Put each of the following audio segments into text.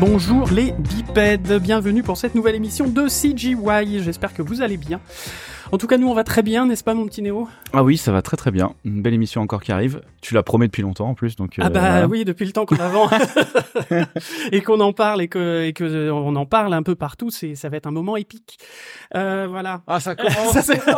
bonjour les bipèdes, bienvenue pour cette nouvelle émission de CGY, j'espère que vous allez bien. En tout cas, nous, on va très bien, n'est-ce pas, mon petit Néo? Ah oui, ça va très très bien. Une belle émission encore qui arrive. Tu l'as promis depuis longtemps en plus, donc. ah bah oui, depuis le temps qu'on avance et qu'on en parle et que et que on en parle un peu partout, c'est ça va être un moment épique. Euh, voilà. Ah ça commence. ça c'est.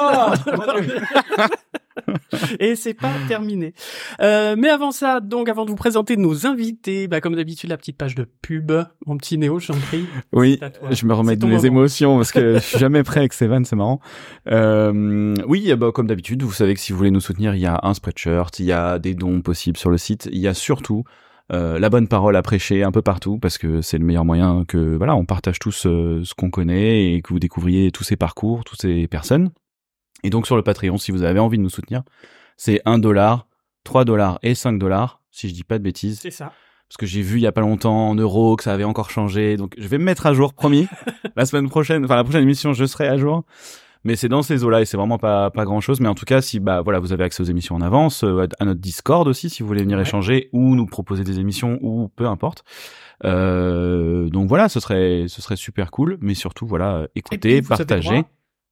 et c'est pas terminé. Euh, mais avant ça, donc avant de vous présenter nos invités, bah, comme d'habitude la petite page de pub, mon petit Néo, j'en prie. Oui, je me remets de mes émotions parce que je suis jamais prêt avec Sevan, c'est marrant. Euh, oui, bah, comme d'habitude, vous savez que si vous voulez nous soutenir, il y a un spreadshirt, il y a des dons possibles sur le site, il y a surtout euh, la bonne parole à prêcher un peu partout parce que c'est le meilleur moyen que voilà on partage tous euh, ce qu'on connaît et que vous découvriez tous ces parcours, toutes ces personnes. Et donc sur le Patreon, si vous avez envie de nous soutenir, c'est 1 dollar, 3 dollars et 5 dollars, si je dis pas de bêtises. C'est ça. Parce que j'ai vu il y a pas longtemps en euros que ça avait encore changé. Donc je vais me mettre à jour, promis. la semaine prochaine, enfin la prochaine émission, je serai à jour. Mais c'est dans ces eaux-là et c'est vraiment pas pas grand chose. Mais en tout cas, si bah voilà, vous avez accès aux émissions en avance, euh, à notre Discord aussi, si vous voulez venir échanger ou nous proposer des émissions ou peu importe. Euh, donc voilà, ce serait ce serait super cool. Mais surtout voilà, écoutez, partagez.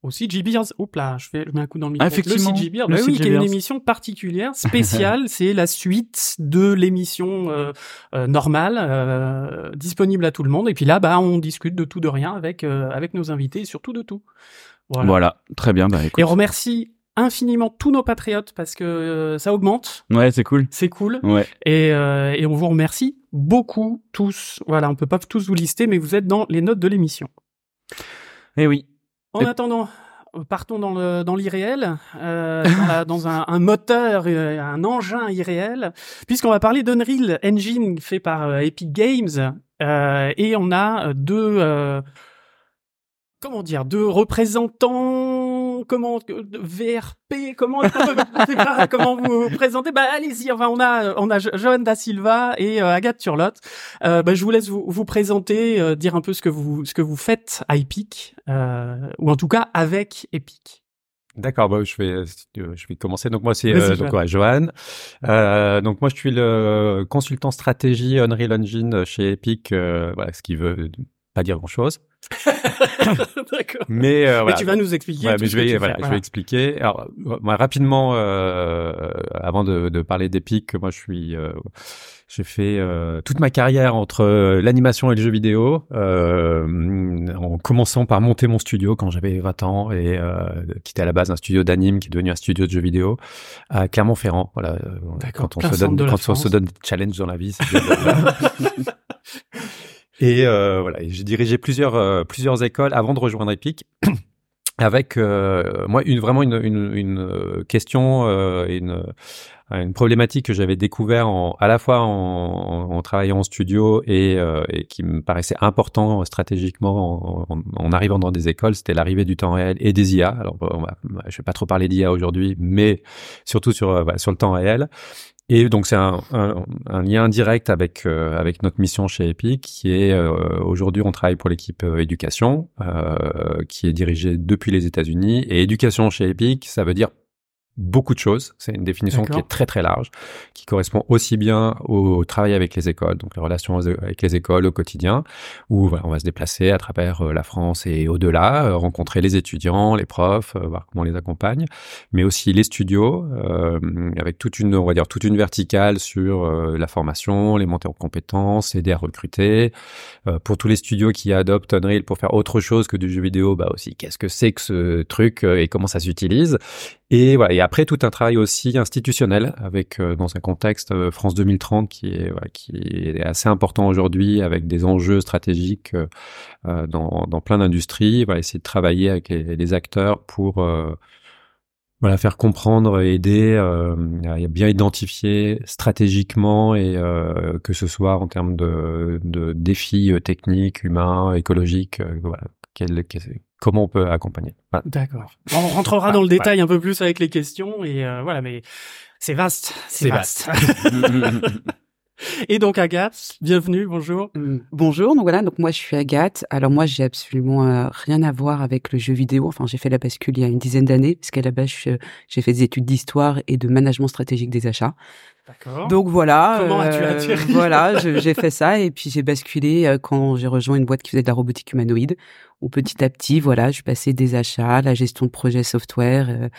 Aussi CG Oups là, je fais je mets un coup dans le micro. Ah, effectivement. Le CG Beers, oui, qui est une émission particulière, spéciale. c'est la suite de l'émission euh, euh, normale, euh, disponible à tout le monde. Et puis là, bah, on discute de tout de rien avec euh, avec nos invités, et surtout de tout. Voilà, voilà. très bien. Bah, écoute. Et on remercie infiniment tous nos patriotes parce que euh, ça augmente. Ouais, c'est cool. C'est cool. Ouais. Et, et on vous remercie beaucoup tous. Voilà, on peut pas tous vous lister, mais vous êtes dans les notes de l'émission. Eh oui. En attendant, partons dans l'irréel, euh, dans, un, un, moteur, euh, un engin irréel, puisqu'on va parler d'Unreal Engine fait par euh, Epic Games, et on a deux comment dire deux représentants comment VRP comment comment vous présentez bah allez-y enfin on a on a Johan da Silva et euh, Agathe Turlotte euh, bah, je vous laisse vous, vous présenter euh, dire un peu ce que vous ce que vous faites à Epic ou en tout cas avec Epic D'accord, bah, je vais je vais commencer. Donc moi c'est euh, donc ouais, Johan. Euh, donc moi je suis le consultant stratégie Unreal Engine chez Epic. voilà, ce qui veut pas dire grand chose. D'accord. Mais, euh, voilà. mais tu vas nous expliquer. Ouais, mais je vais, voilà, je vais expliquer. Alors, moi, rapidement, euh, avant de, de parler d'Epic, moi, je suis, euh, j'ai fait euh, toute ma carrière entre l'animation et le jeu vidéo, en commençant par monter mon studio quand j'avais 20 ans et qui était à la base un studio d'anime qui est devenu un studio de jeux vidéo à Clermont-Ferrand. Voilà, quand on se donne, quand on se donne des challenges dans la vie. Et euh, voilà, j'ai dirigé plusieurs euh, plusieurs écoles avant de rejoindre Epic. avec euh, moi une vraiment une, une, une euh, question euh, une une problématique que j'avais découvert en, à la fois en, en, travaillant en studio et, euh, et, qui me paraissait important stratégiquement en, en arrivant dans des écoles, c'était l'arrivée du temps réel et des IA. Alors, on va, je vais pas trop parler d'IA aujourd'hui, mais surtout sur sur le temps réel. Et donc c'est un, lien direct avec euh, avec notre mission chez Epic, qui est euh, aujourd'hui on travaille pour l'équipe euh, éducation, qui est dirigée depuis les États-Unis. Et éducation chez Epic, ça veut dire beaucoup de choses. C'est une définition qui est très très large, qui correspond aussi bien au travail avec les écoles, donc les relations avec les écoles au quotidien, où voilà, on va se déplacer à travers euh, la France et au-delà, euh, rencontrer les étudiants, les profs, euh, voir comment on les accompagne, mais aussi les studios, euh, avec toute une, on va dire toute une verticale sur euh, la formation, les montées en compétences, aider à recruter. pour tous les studios qui adoptent Unreal pour faire autre chose que du jeu vidéo, bah aussi qu'est-ce que c'est que ce truc et comment ça s'utilise. Et voilà. Et après tout un travail aussi institutionnel avec euh, dans un contexte euh, France 2030 qui est voilà, qui est assez important aujourd'hui avec des enjeux stratégiques euh, dans, dans plein d'industries. Voilà, essayer de travailler avec les, acteurs pour voilà faire comprendre et aider à bien identifier stratégiquement et que ce soit en termes de, de défis techniques, humains, écologiques, voilà, quel, comment on peut accompagner. Voilà. D'accord. On rentrera ah, dans le détail un peu plus avec les questions et euh, voilà, mais c'est vaste, c'est vaste. vaste. Et donc Agathe, bienvenue, bonjour. Hum, bonjour, donc voilà, donc moi je suis Agathe. Alors moi j'ai absolument euh, rien à voir avec le jeu vidéo. Enfin j'ai fait la bascule il y a une dizaine d'années, puisqu'à la base j'ai fait des études d'histoire et de management stratégique des achats. D'accord. Donc voilà. Comment as-tu euh, atterri Voilà, j'ai fait ça et puis j'ai basculé euh, quand j'ai rejoint une boîte qui faisait de la robotique humanoïde. Où petit à petit, voilà, je suis passé des achats, la gestion de projets software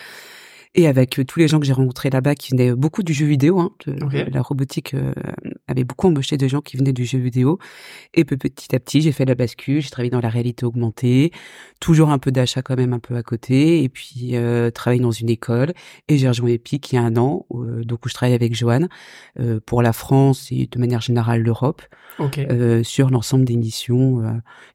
et avec euh, tous les gens que j'ai rencontrés là-bas qui venaient beaucoup du jeu vidéo. Hein, La robotique euh, avait beaucoup embauché de gens qui venaient du jeu vidéo. Et petit à petit, j'ai fait la bascule. J'ai travaillé dans la réalité augmentée, toujours un peu d'achat quand même un peu à côté, et puis euh, travaillé dans une école. Et j'ai rejoint Epic il y a un an, euh, donc où je travaille avec Joanne euh, pour la France et de manière générale l'Europe, euh, sur l'ensemble des missions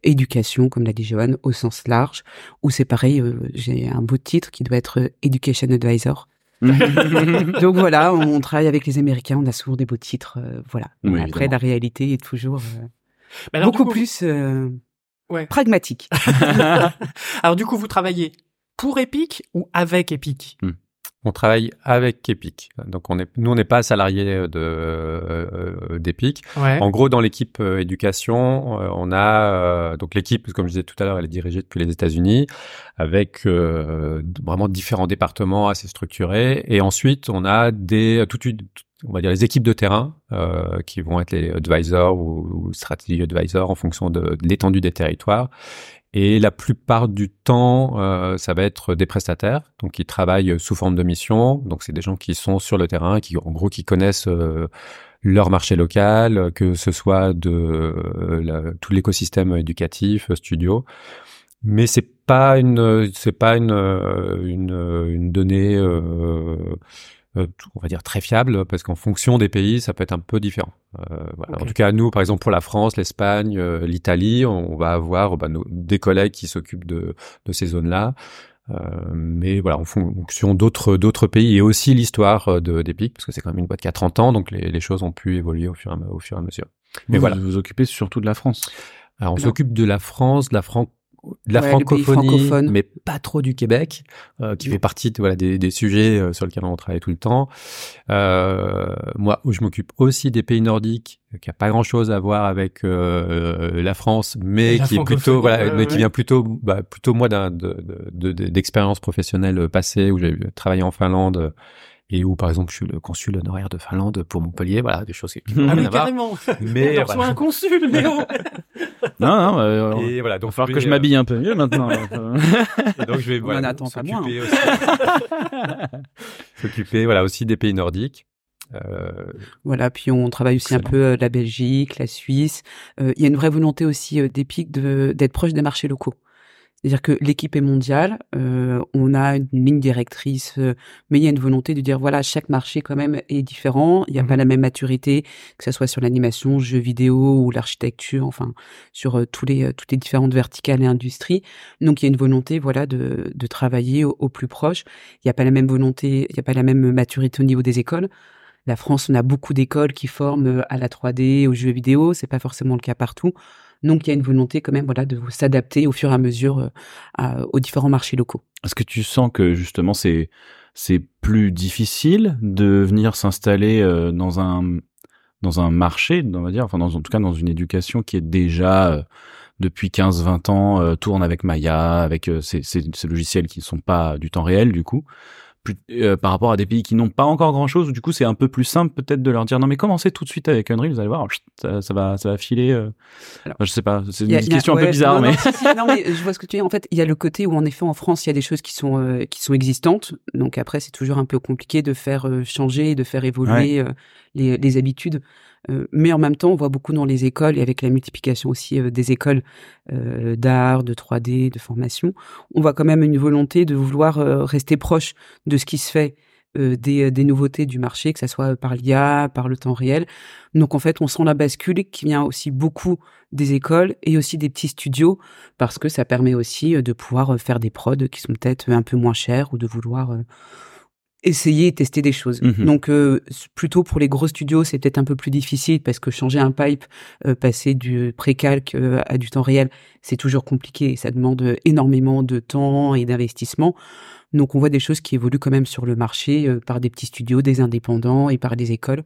éducation, comme l'a dit Joanne, au sens large. Où c'est pareil, j'ai un beau titre qui doit être Education Advisor. Donc voilà, on travaille avec les Américains, on a souvent des beaux titres, euh, voilà. Après, la réalité est toujours euh, beaucoup plus euh, pragmatique. Alors du coup, vous travaillez pour Epic ou avec Epic? Hmm. On travaille avec Epic. Donc on est, nous on n'est pas salariés de euh, d'Epic. En gros, dans l'équipe euh, éducation, euh, on a donc l'équipe, comme je disais tout à l'heure, elle est dirigée depuis les États-Unis, avec vraiment différents départements assez structurés. Et ensuite, on a des toute une, on va dire les équipes de terrain qui vont être les advisors ou, ou strategy advisors en fonction de l'étendue des territoires et la plupart du temps, euh, ça va être des prestataires, donc qui travaillent sous forme de mission. Donc c'est des gens qui sont sur le terrain, qui en gros qui connaissent euh, leur marché local, que ce soit de euh, tout l'écosystème éducatif, studio. Mais c'est pas une, c'est pas une, une, une donnée euh, on va dire très fiable parce qu'en fonction des pays, ça peut être un peu différent. Euh, voilà. En tout cas, nous, par exemple, pour la France, l'Espagne, euh, l'Italie, on va avoir bah, nos, des collègues qui s'occupent de, de ces zones-là. Euh, mais voilà, en fonction d'autres d'autres pays et aussi l'histoire de d'Epic, parce que c'est quand même une boîte qui a 30 ans, donc les, les choses ont pu évoluer au fur et à, au fur et à mesure. Mais voilà, vous vous occupez surtout de la France. Alors on s'occupe de la France, de la France de la francophonie, mais pas trop du Québec, euh, qui fait partie voilà, des, des sujets euh, sur lesquels on travaille tout le temps. Euh, moi, je m'occupe aussi des pays nordiques, qui a pas grand-chose à voir avec euh, la France, mais qui est plutôt voilà, mais qui vient plutôt bah, plutôt moi d'un d'expérience de, professionnelle passée où j'ai travaillé en Finlande et où par exemple je suis le consul honoraire de Finlande pour Montpellier, voilà des choses qui ah mais carrément. Mais on un consul, Léo. non, non. Euh, et voilà, donc il va falloir que je m'habille un peu mieux maintenant. et donc je vais voilà, s'occuper aussi, s'occuper voilà aussi des pays nordiques. Euh... Voilà, puis on travaille aussi un peu euh, la Belgique, la Suisse. Euh, il y a une vraie volonté aussi euh, d'Epic d'être proche des marchés locaux. C'est-à-dire que l'équipe est mondiale, euh, on a une ligne directrice, euh, mais il y a une volonté de dire voilà chaque marché quand même est différent, il n'y a pas mmh la même maturité, que ce soit sur l'animation, jeux vidéo ou l'architecture, enfin sur euh, tous les toutes les différentes verticales et industries. Donc il y a une volonté voilà de, de travailler au, plus proche. Il n'y a pas la même volonté, il n'y a pas la même maturité au niveau des écoles. La France, on a beaucoup d'écoles qui forment à la 3D, aux jeux vidéo, c'est pas forcément le cas partout. Donc il y a une volonté quand même voilà de s'adapter au fur et à mesure euh, aux différents marchés locaux. Est-ce que tu sens que justement c'est c'est plus difficile de venir s'installer euh, dans un dans un marché, on va dire, enfin dans, en tout cas dans une éducation qui est déjà euh, depuis 15-20 ans tourne avec Maya, avec ces, logiciels qui ne sont pas du temps réel du coup? Euh, par rapport à des pays qui n'ont pas encore grand chose, du coup c'est un peu plus simple peut-être de leur dire non mais commencez tout de suite avec Unreal, vous allez voir, ça, va, ça va filer. Euh... je sais pas, c'est une question un peu bizarre, mais... Non, mais je vois ce que tu dis. En fait, il y a le côté où en effet en France il y a des choses qui sont euh, qui sont existantes, donc après c'est toujours un peu compliqué de faire euh, changer, de faire évoluer les, habitudes. Euh, mais en même temps, on voit beaucoup dans les écoles et avec la multiplication aussi euh, des écoles euh, d'art, de 3D, de formation, on voit quand même une volonté de vouloir rester proche de ce qui se fait des, des, nouveautés du marché, que ce soit par l'IA, par le temps réel. Donc en fait, on sent la bascule qui vient aussi beaucoup des écoles et aussi des petits studios parce que ça permet aussi de pouvoir faire des prods qui sont peut-être un peu moins chers ou de vouloir essayer et tester des choses. Mhm. Donc euh, plutôt pour les gros studios, c'est peut-être un peu plus difficile parce que changer un pipe, euh, passer du pré-calc euh, à du temps réel, c'est toujours compliqué et ça demande énormément de temps et d'investissement. Donc on voit des choses qui évoluent quand même sur le marché par des petits studios, des indépendants et par des écoles.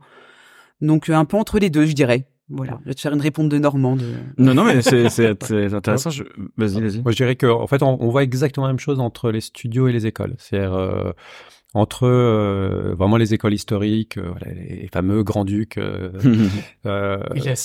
Donc un peu entre les deux, je dirais. Voilà, je vais te faire une réponse de Normand. Non, non, mais c'est intéressant. Vas-y, vas-y. Moi, je dirais qu'en en fait, on, voit exactement la même chose entre les studios et les écoles. C'est-à-dire, entre euh, vraiment les écoles historiques, euh, voilà, les fameux grands-ducs, euh, euh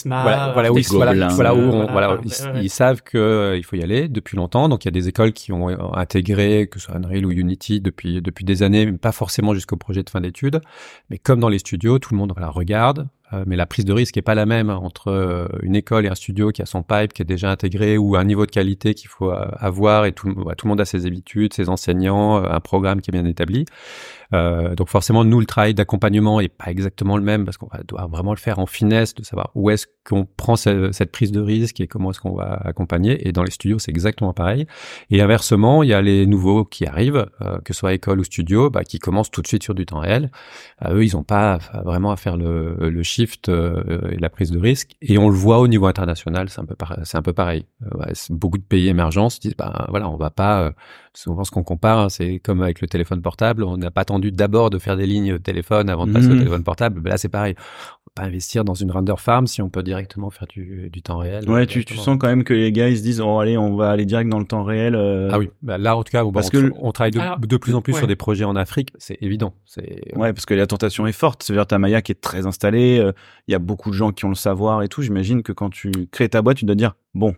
voilà, voilà, où, ils, voilà, voilà, où on, voilà, ils, savent que il faut y aller depuis longtemps. Donc il y a des écoles qui ont intégré, que ce soit Unreal ou Unity depuis depuis des années, mais pas forcément jusqu'au projet de fin d'études. Mais comme dans les studios, tout le monde voilà, regarde, euh, mais la prise de risque est pas la même entre euh, une école et un studio qui a son pipe qui est déjà intégré ou un niveau de qualité qu'il faut euh, avoir et tout, tout le monde a ses habitudes, ses enseignants, un programme qui est bien établi. Euh, donc forcément, nous, le travail d'accompagnement est pas exactement le même parce qu'on devoir vraiment le faire en finesse, de savoir où est-ce qu'on prend cette, prise de risque et comment est-ce qu'on va accompagner. Et dans les studios, c'est exactement pareil. Et inversement, il y a les nouveaux qui arrivent, euh, que ce soit école ou studio, bah, qui commencent tout de suite sur du temps réel. Eux, ils n'ont pas vraiment à faire le, le shift euh, et la prise de risque. Et on le voit au niveau international, c'est un peu c'est un peu pareil. beaucoup de pays émergents se disent, bah voilà, on va pas. Souvent, ce qu'on compare, hein, c'est comme avec le téléphone portable, on n'a pas attendu d'abord de faire des lignes téléphone avant de passer au mmh. téléphone portable. Ben là, c'est pareil. On peut pas investir dans une render farm si on peut directement faire du, du temps réel. Ouais, tu, tu, sens quand même que les gars ils se disent oh allez, on va aller direct dans le temps réel. Euh. Ah oui, bah, là en tout cas, parce on, que on travaille de, de plus en plus sur des projets en Afrique, c'est évident. C'est ouais, parce que la tentation est forte. C'est-à-dire ta Maya qui est très installée, euh, il y a beaucoup de gens qui ont le savoir et tout. J'imagine que quand tu crées ta boîte, tu dois dire bon,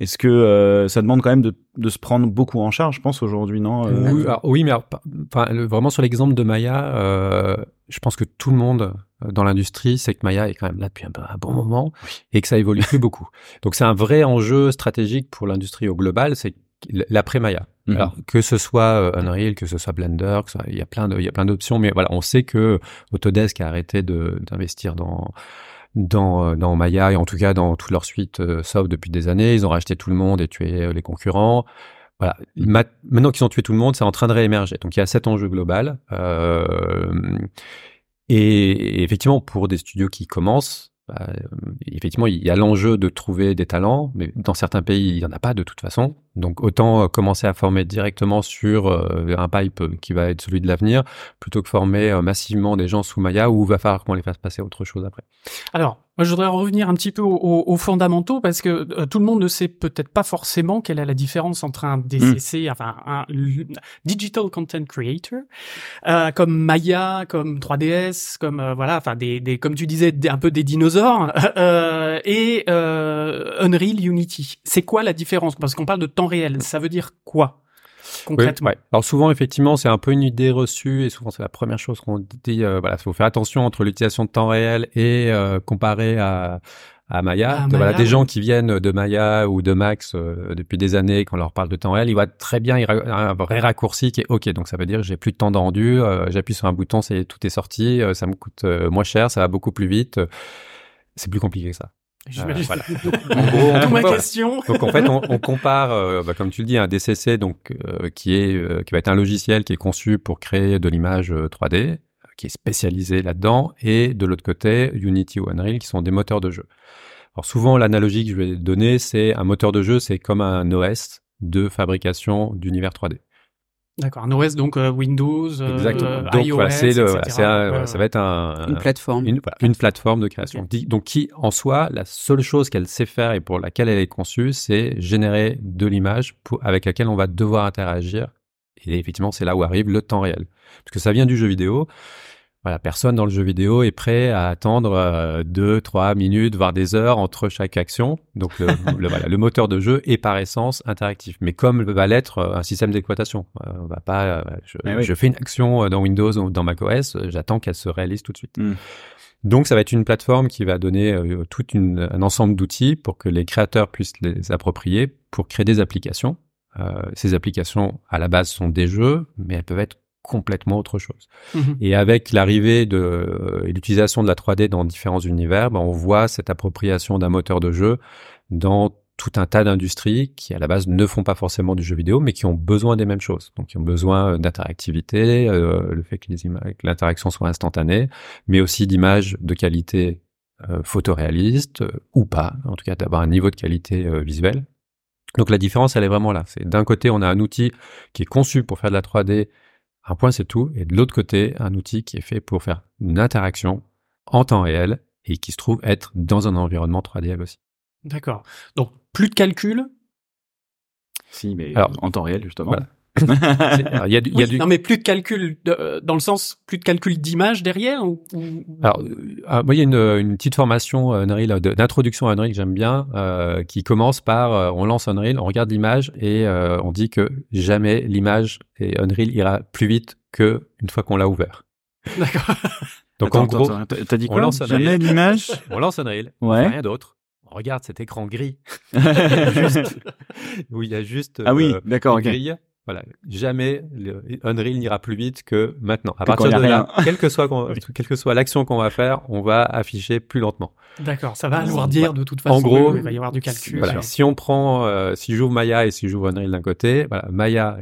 est-ce que euh, ça demande quand même de, de, se prendre beaucoup en charge, je pense, aujourd'hui, non euh? oui, oui, mais enfin, vraiment sur l'exemple de Maya, euh, je pense que tout le monde euh, dans l'industrie sait que Maya est quand même là depuis un, un bon moment et que ça évolue plus beaucoup. Donc c'est un vrai enjeu stratégique pour l'industrie au global, c'est l'après Maya. Mhm. Alors que ce soit Unreal, que ce soit Blender, que il y a plein de, il y a plein d'options, mais voilà, on sait que Autodesk a arrêté d'investir dans dans, euh, dans Maya et en tout cas dans toute leur suite euh, Soft depuis des années. Ils ont racheté tout le monde et tué euh, les concurrents. Voilà. maintenant qu'ils ont tué tout le monde, c'est en train de réémerger. Donc il y a cet enjeu global. Et, effectivement, pour des studios qui commencent, bah, effectivement, il y a l'enjeu de trouver des talents, mais dans certains pays, il n'y en a pas de toute façon. Donc autant euh, commencer à former directement sur euh, un pipe qui va être celui de l'avenir, plutôt que former euh, massivement des gens sous Maya où il va falloir qu'on les fasse passer à autre chose après. Alors, moi, je voudrais revenir un petit peu aux, fondamentaux parce que tout le monde ne sait peut-être pas forcément quelle est la différence entre un DCC, mm. enfin un Digital Content Creator, euh, comme Maya, comme 3ds, comme voilà, enfin des, des, comme tu disais, un peu des dinosaures, euh, et Unreal Unity. C'est quoi la différence? Parce qu'on parle de temps réel. Ça veut dire quoi concrètement? Alors souvent, effectivement, c'est un peu une idée reçue et souvent c'est la première chose qu'on dit. Euh, voilà, il faut faire attention entre l'utilisation de temps réel et euh, comparé à à Maya. Ah, voilà, des gens qui viennent de Maya ou de Max euh, depuis des années, quand on leur parle de temps réel, ils voient très bien un vrai raccourci qui est OK. Donc ça veut dire j'ai plus de temps de rendu, j'appuie sur un bouton, c'est tout est sorti, ça me coûte moins cher, ça va beaucoup plus vite. C'est plus compliqué que ça. Euh, voilà. en gros, ma question. Donc en fait, on, on compare, euh, bah, comme tu le dis, un DCC, donc euh, qui est qui va être un logiciel qui est conçu pour créer de l'image 3D, qui est spécialisé là-dedans, et de l'autre côté, Unity ou Unreal, qui sont des moteurs de jeu. Alors souvent, l'analogie que je vais donner, c'est un moteur de jeu, c'est comme un OS de fabrication d'univers 3D. D'accord, un OS donc euh, Windows, euh, donc, iOS, voilà, c'est le, ça va être un, une plateforme, une, une plateforme de création. Donc qui en soi, la seule chose qu'elle sait faire et pour laquelle elle est conçue, c'est générer de l'image avec laquelle on va devoir interagir. Et effectivement, c'est là où arrive le temps réel, parce que ça vient du jeu vidéo voilà, personne dans le jeu vidéo est prêt à attendre euh, deux, trois minutes, voire des heures entre chaque action. Donc le, voilà, le moteur de jeu est par essence interactif, mais comme va l'être euh, un système d'exploitation. Euh, on va pas, eh je, fais une action dans Windows ou dans macOS, j'attends qu'elle se réalise tout de suite. Hmm. Donc ça va être une plateforme qui va donner tout un ensemble d'outils pour que les créateurs puissent les approprier pour créer des applications. ces applications à la base sont des jeux, mais elles peuvent être complètement autre chose. Mhm. Et avec l'arrivée de euh, et l'utilisation de la 3D dans différents univers, ben, on voit cette appropriation d'un moteur de jeu dans tout un tas d'industries qui à la base ne font pas forcément du jeu vidéo, mais qui ont besoin des mêmes choses. Donc, qui ont besoin euh, d'interactivité, euh, le fait que l'interaction soit instantanée, mais aussi d'images de qualité euh, photoréaliste ou pas, en tout cas d'avoir un niveau de qualité visuelle. Donc la différence, elle est vraiment là. C'est d'un côté, on a un outil qui est conçu pour faire de la 3D un point c'est tout, et de l'autre côté, un outil qui est fait pour faire une interaction en temps réel et qui se trouve être dans un environnement 3D aussi. D'accord. Donc plus de calcul. Si, mais Alors, en temps réel justement. Il y a, y a du... Non, mais plus de calcul euh, dans le sens plus de calcul d'image derrière. Ou, Alors, euh, moi, il y a une, une petite formation euh, Unreal d'introduction à Unreal que j'aime bien, euh, qui commence par on lance Unreal, on regarde l'image et on dit que jamais l'image et Unreal ira plus vite que une fois qu'on l'a ouvert. D'accord. Donc en gros, t'as dit quoi on lance Jamais l'image. on lance Unreal. Ouais. Rien d'autre on regarde cet écran gris juste, où il y a juste ah oui, d'accord, grille. Voilà, jamais le Unreal n'ira plus vite que maintenant. À partir de là, quelle que soit quelle que soit l'action qu'on va faire, on va afficher plus lentement. D'accord, ça va alourdir de toute façon. En gros, il va y avoir du calcul. Voilà, si on prend, euh, si j'ouvre Maya et si j'ouvre Unreal d'un côté, voilà, Maya,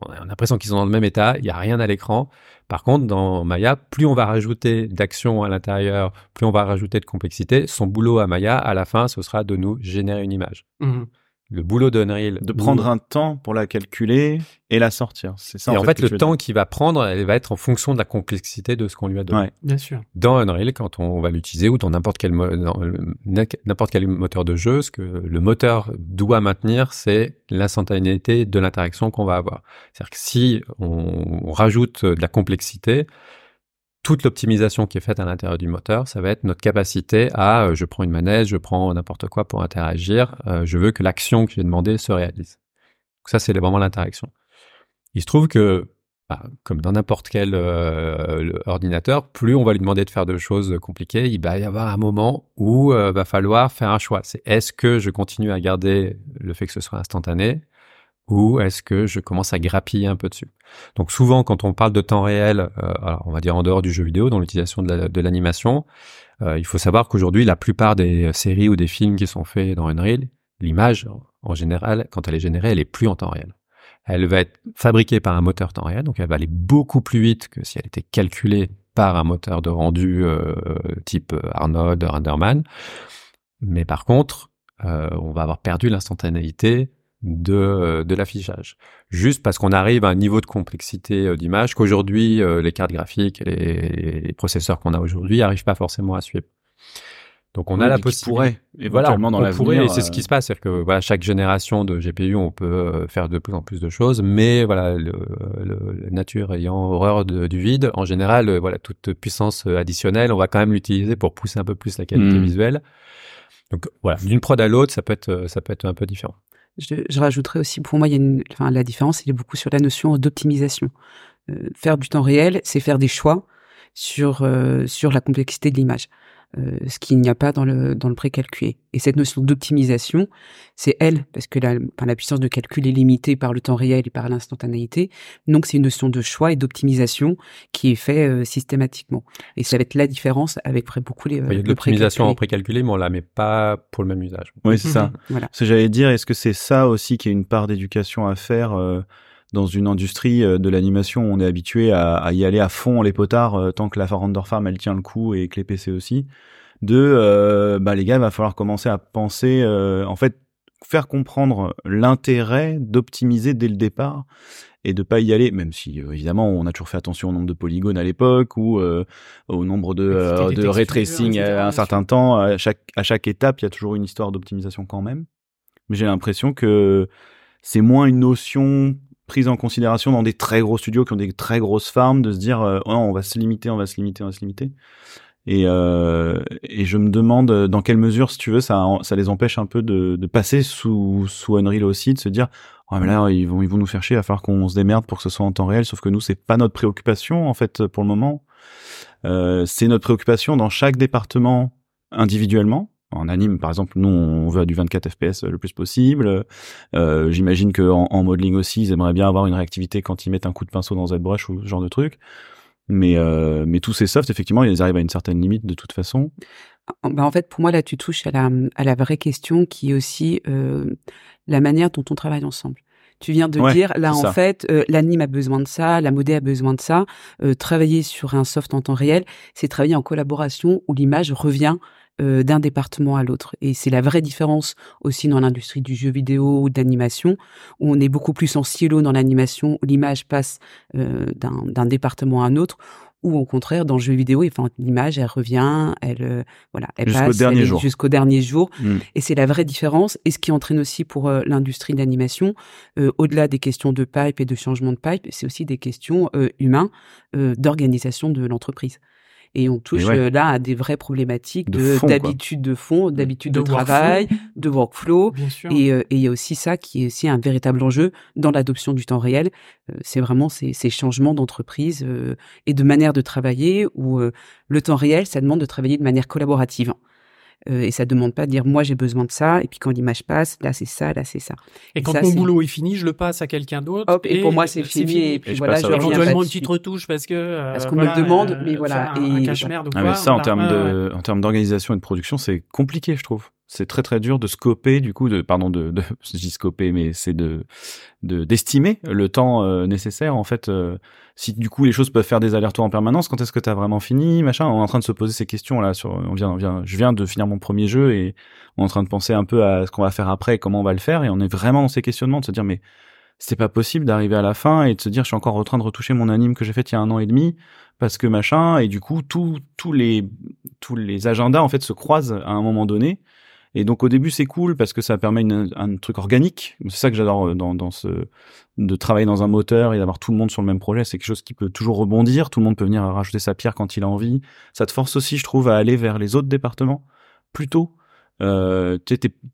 on a l'impression qu'ils sont dans le même état, il n'y a rien à l'écran. Par contre, dans Maya, plus on va rajouter d'actions à l'intérieur, plus on va rajouter de complexité. Son boulot à Maya, à la fin, ce sera de nous générer une image. Mmh le boulot d'Unreal. De prendre un temps pour la calculer et la sortir. C'est ça. Et en fait, le temps qu'il va prendre, elle va être en fonction de la complexité de ce qu'on lui a donné. Ouais. Bien sûr. Dans Unreal, quand on va l'utiliser ou dans n'importe quel n'importe quel moteur de jeu, ce que le moteur doit maintenir, c'est l'instantanéité de l'interaction qu'on va avoir. C'est-à-dire que si on rajoute de la complexité, toute l'optimisation qui est faite à l'intérieur du moteur, ça va être notre capacité à, euh, je prends une manette, je prends n'importe quoi pour interagir, euh, je veux que l'action que j'ai demandé se réalise. Ça, c'est vraiment l'interaction. Il se trouve que, bah, comme dans n'importe quel euh, ordinateur, plus on va lui demander de faire de choses compliquées, il va y avoir un moment où va falloir faire un choix. C'est est-ce que je continue à garder le fait que ce soit instantané ou est-ce que je commence à grappiller un peu dessus? Donc souvent, quand on parle de temps réel, euh, alors on va dire en dehors du jeu vidéo, dans l'utilisation de l'animation, euh, il faut savoir qu'aujourd'hui, la plupart des séries ou des films qui sont faits dans Unreal, l'image, en général, quand elle est générée, elle est plus en temps réel. Elle va être fabriquée par un moteur temps réel, donc elle va aller beaucoup plus vite que si elle était calculée par un moteur de rendu euh, type Arnold, Renderman. Mais par contre, on va avoir perdu l'instantanéité de, euh, de l'affichage. Juste parce qu'on arrive à un niveau de complexité euh, d'image qu'aujourd'hui, euh, les cartes graphiques et les, processeurs qu'on a aujourd'hui n'arrivent pas forcément à suivre. Donc on a la possibilité. éventuellement dans l'avenir. Et c'est ce qui se passe, c'est-à-dire que voilà, chaque génération de GPU, on peut faire de plus en plus de choses, mais voilà, le, la nature ayant horreur du vide, en général, voilà, toute puissance additionnelle, on va quand même l'utiliser pour pousser un peu plus la qualité hmm. visuelle. Donc voilà, d'une prod à l'autre, ça peut être ça peut être un peu différent. Je, je rajouterais aussi, pour moi, il y a la différence, il est beaucoup sur la notion d'optimisation. Euh, faire du temps réel, c'est faire des choix sur euh, sur la complexité de l'image. Euh, ce qu'il n'y a pas dans le, dans le précalculé. Et cette notion d'optimisation, c'est elle, parce que la, la puissance de calcul est limitée par le temps réel et par l'instantanéité. Donc c'est une notion de choix et d'optimisation qui est fait euh, systématiquement. Et ça va être la différence avec beaucoup les. Il y a de l'optimisation en précalculé, mais on la met pas pour le même usage. Oui, c'est ça. Voilà. Ce que j'allais dire, est-ce que c'est ça aussi qui est une part d'éducation à faire euh, dans une industrie euh, de l'animation, on est habitué à, y aller à fond les potards euh, tant que la render farm elle tient le coup et que les PC aussi. De, euh, bah les gars, il va falloir commencer à penser, en fait, faire comprendre l'intérêt d'optimiser dès le départ et de pas y aller, même si évidemment on a toujours fait attention au nombre de polygones à l'époque ou au nombre de, de ray tracing à un certain temps. À chaque, à chaque étape, il y a toujours une histoire d'optimisation quand même. Mais j'ai l'impression que c'est moins une notion prise en considération dans des très gros studios qui ont des très grosses farms de se dire euh, oh, on va se limiter, on va se limiter, on va se limiter. Et, euh, et je me demande dans quelle mesure, si tu veux, ça, ça les empêche un peu de, de passer sous, sous Unreal aussi, de se dire oh, mais là ils vont ils vont nous faire chier, à falloir qu'on se démerde pour que ce soit en temps réel. Sauf que nous c'est pas notre préoccupation en fait pour le moment. Euh, c'est notre préoccupation dans chaque département individuellement en anime, par exemple, nous, on veut du 24 FPS le plus possible. Euh, J'imagine qu'en en modeling aussi, ils aimeraient bien avoir une réactivité quand ils mettent un coup de pinceau dans ZBrush ou ce genre de truc. Mais, euh, mais tous ces softs, effectivement, ils arrivent à une certaine limite de toute façon. Bah en fait, pour moi, là, tu touches à la, à la vraie question qui est aussi euh, la manière dont on travaille ensemble. Tu viens de dire, là, en fait, euh, l'anime a besoin de ça, la modé a besoin de ça. Euh, travailler sur un soft en temps réel, c'est travailler en collaboration où l'image revient euh, d'un département à l'autre. Et c'est la vraie différence aussi dans l'industrie du jeu vidéo ou d'animation, où on est beaucoup plus en silo dans l'animation, où l'image passe euh, d'un département à un autre, ou au contraire dans le jeu vidéo, enfin l'image elle revient, elle euh, voilà, elle jusqu'au passe dernier jour. jusqu'au dernier jour, Mm. et c'est la vraie différence. Et ce qui entraîne aussi pour euh, l'industrie d'animation, euh, au-delà des questions de pipe et de changement de pipe, c'est aussi des questions euh, humains euh, d'organisation de l'entreprise. Et on touche ouais. euh, là à des vraies problématiques De de fond, d'habitude de fond, d'habitude de, workflow. travail, de workflow. Bien sûr. Et euh, et il y a aussi ça qui est aussi un véritable enjeu dans l'adoption du temps réel. Euh, c'est vraiment ces, ces changements d'entreprise euh, et de manière de travailler où euh, le temps réel, ça demande de travailler de manière collaborative. Euh, et ça demande pas de dire moi j'ai besoin de ça et puis quand l'image passe là c'est ça là c'est ça Et quand ça, mon boulot est fini, je le passe à quelqu'un d'autre. hop et, pour moi c'est fini, et puis Et je voilà passe je éventuellement une petite retouche parce que euh, Parce qu'on voilà, me le demande, euh, mais voilà, un, et- cache-merde ou Ah, quoi. mais ça, en termes de, en termes d'organisation et de production, c'est compliqué, je trouve. C'est très très dur de scoper, du coup, de, pardon, de, de je dis scoper, mais c'est de, de, d'estimer le temps euh, nécessaire, en fait. euh, si du coup les choses peuvent faire des allers-retours en permanence, quand est-ce que t'as vraiment fini, machin? On est en train de se poser ces questions là. Sur, on vient, on vient, je viens de finir mon premier jeu et on est en train de penser un peu à ce qu'on va faire après, comment on va le faire, et on est vraiment dans ces questionnements de se dire mais c'est pas possible d'arriver à la fin et de se dire je suis encore en train de retoucher mon anime que j'ai fait il y a un an et demi parce que machin et du coup tous tous les tous les agendas en fait se croisent à un moment donné et donc au début c'est cool parce que ça permet une, un truc organique. C'est ça que j'adore euh, dans ce de travailler dans un moteur et d'avoir tout le monde sur le même projet. C'est quelque chose qui peut toujours rebondir. Tout le monde peut venir rajouter sa pierre quand il a envie. Ça te force aussi je trouve à aller vers les autres départements plus tôt. Euh,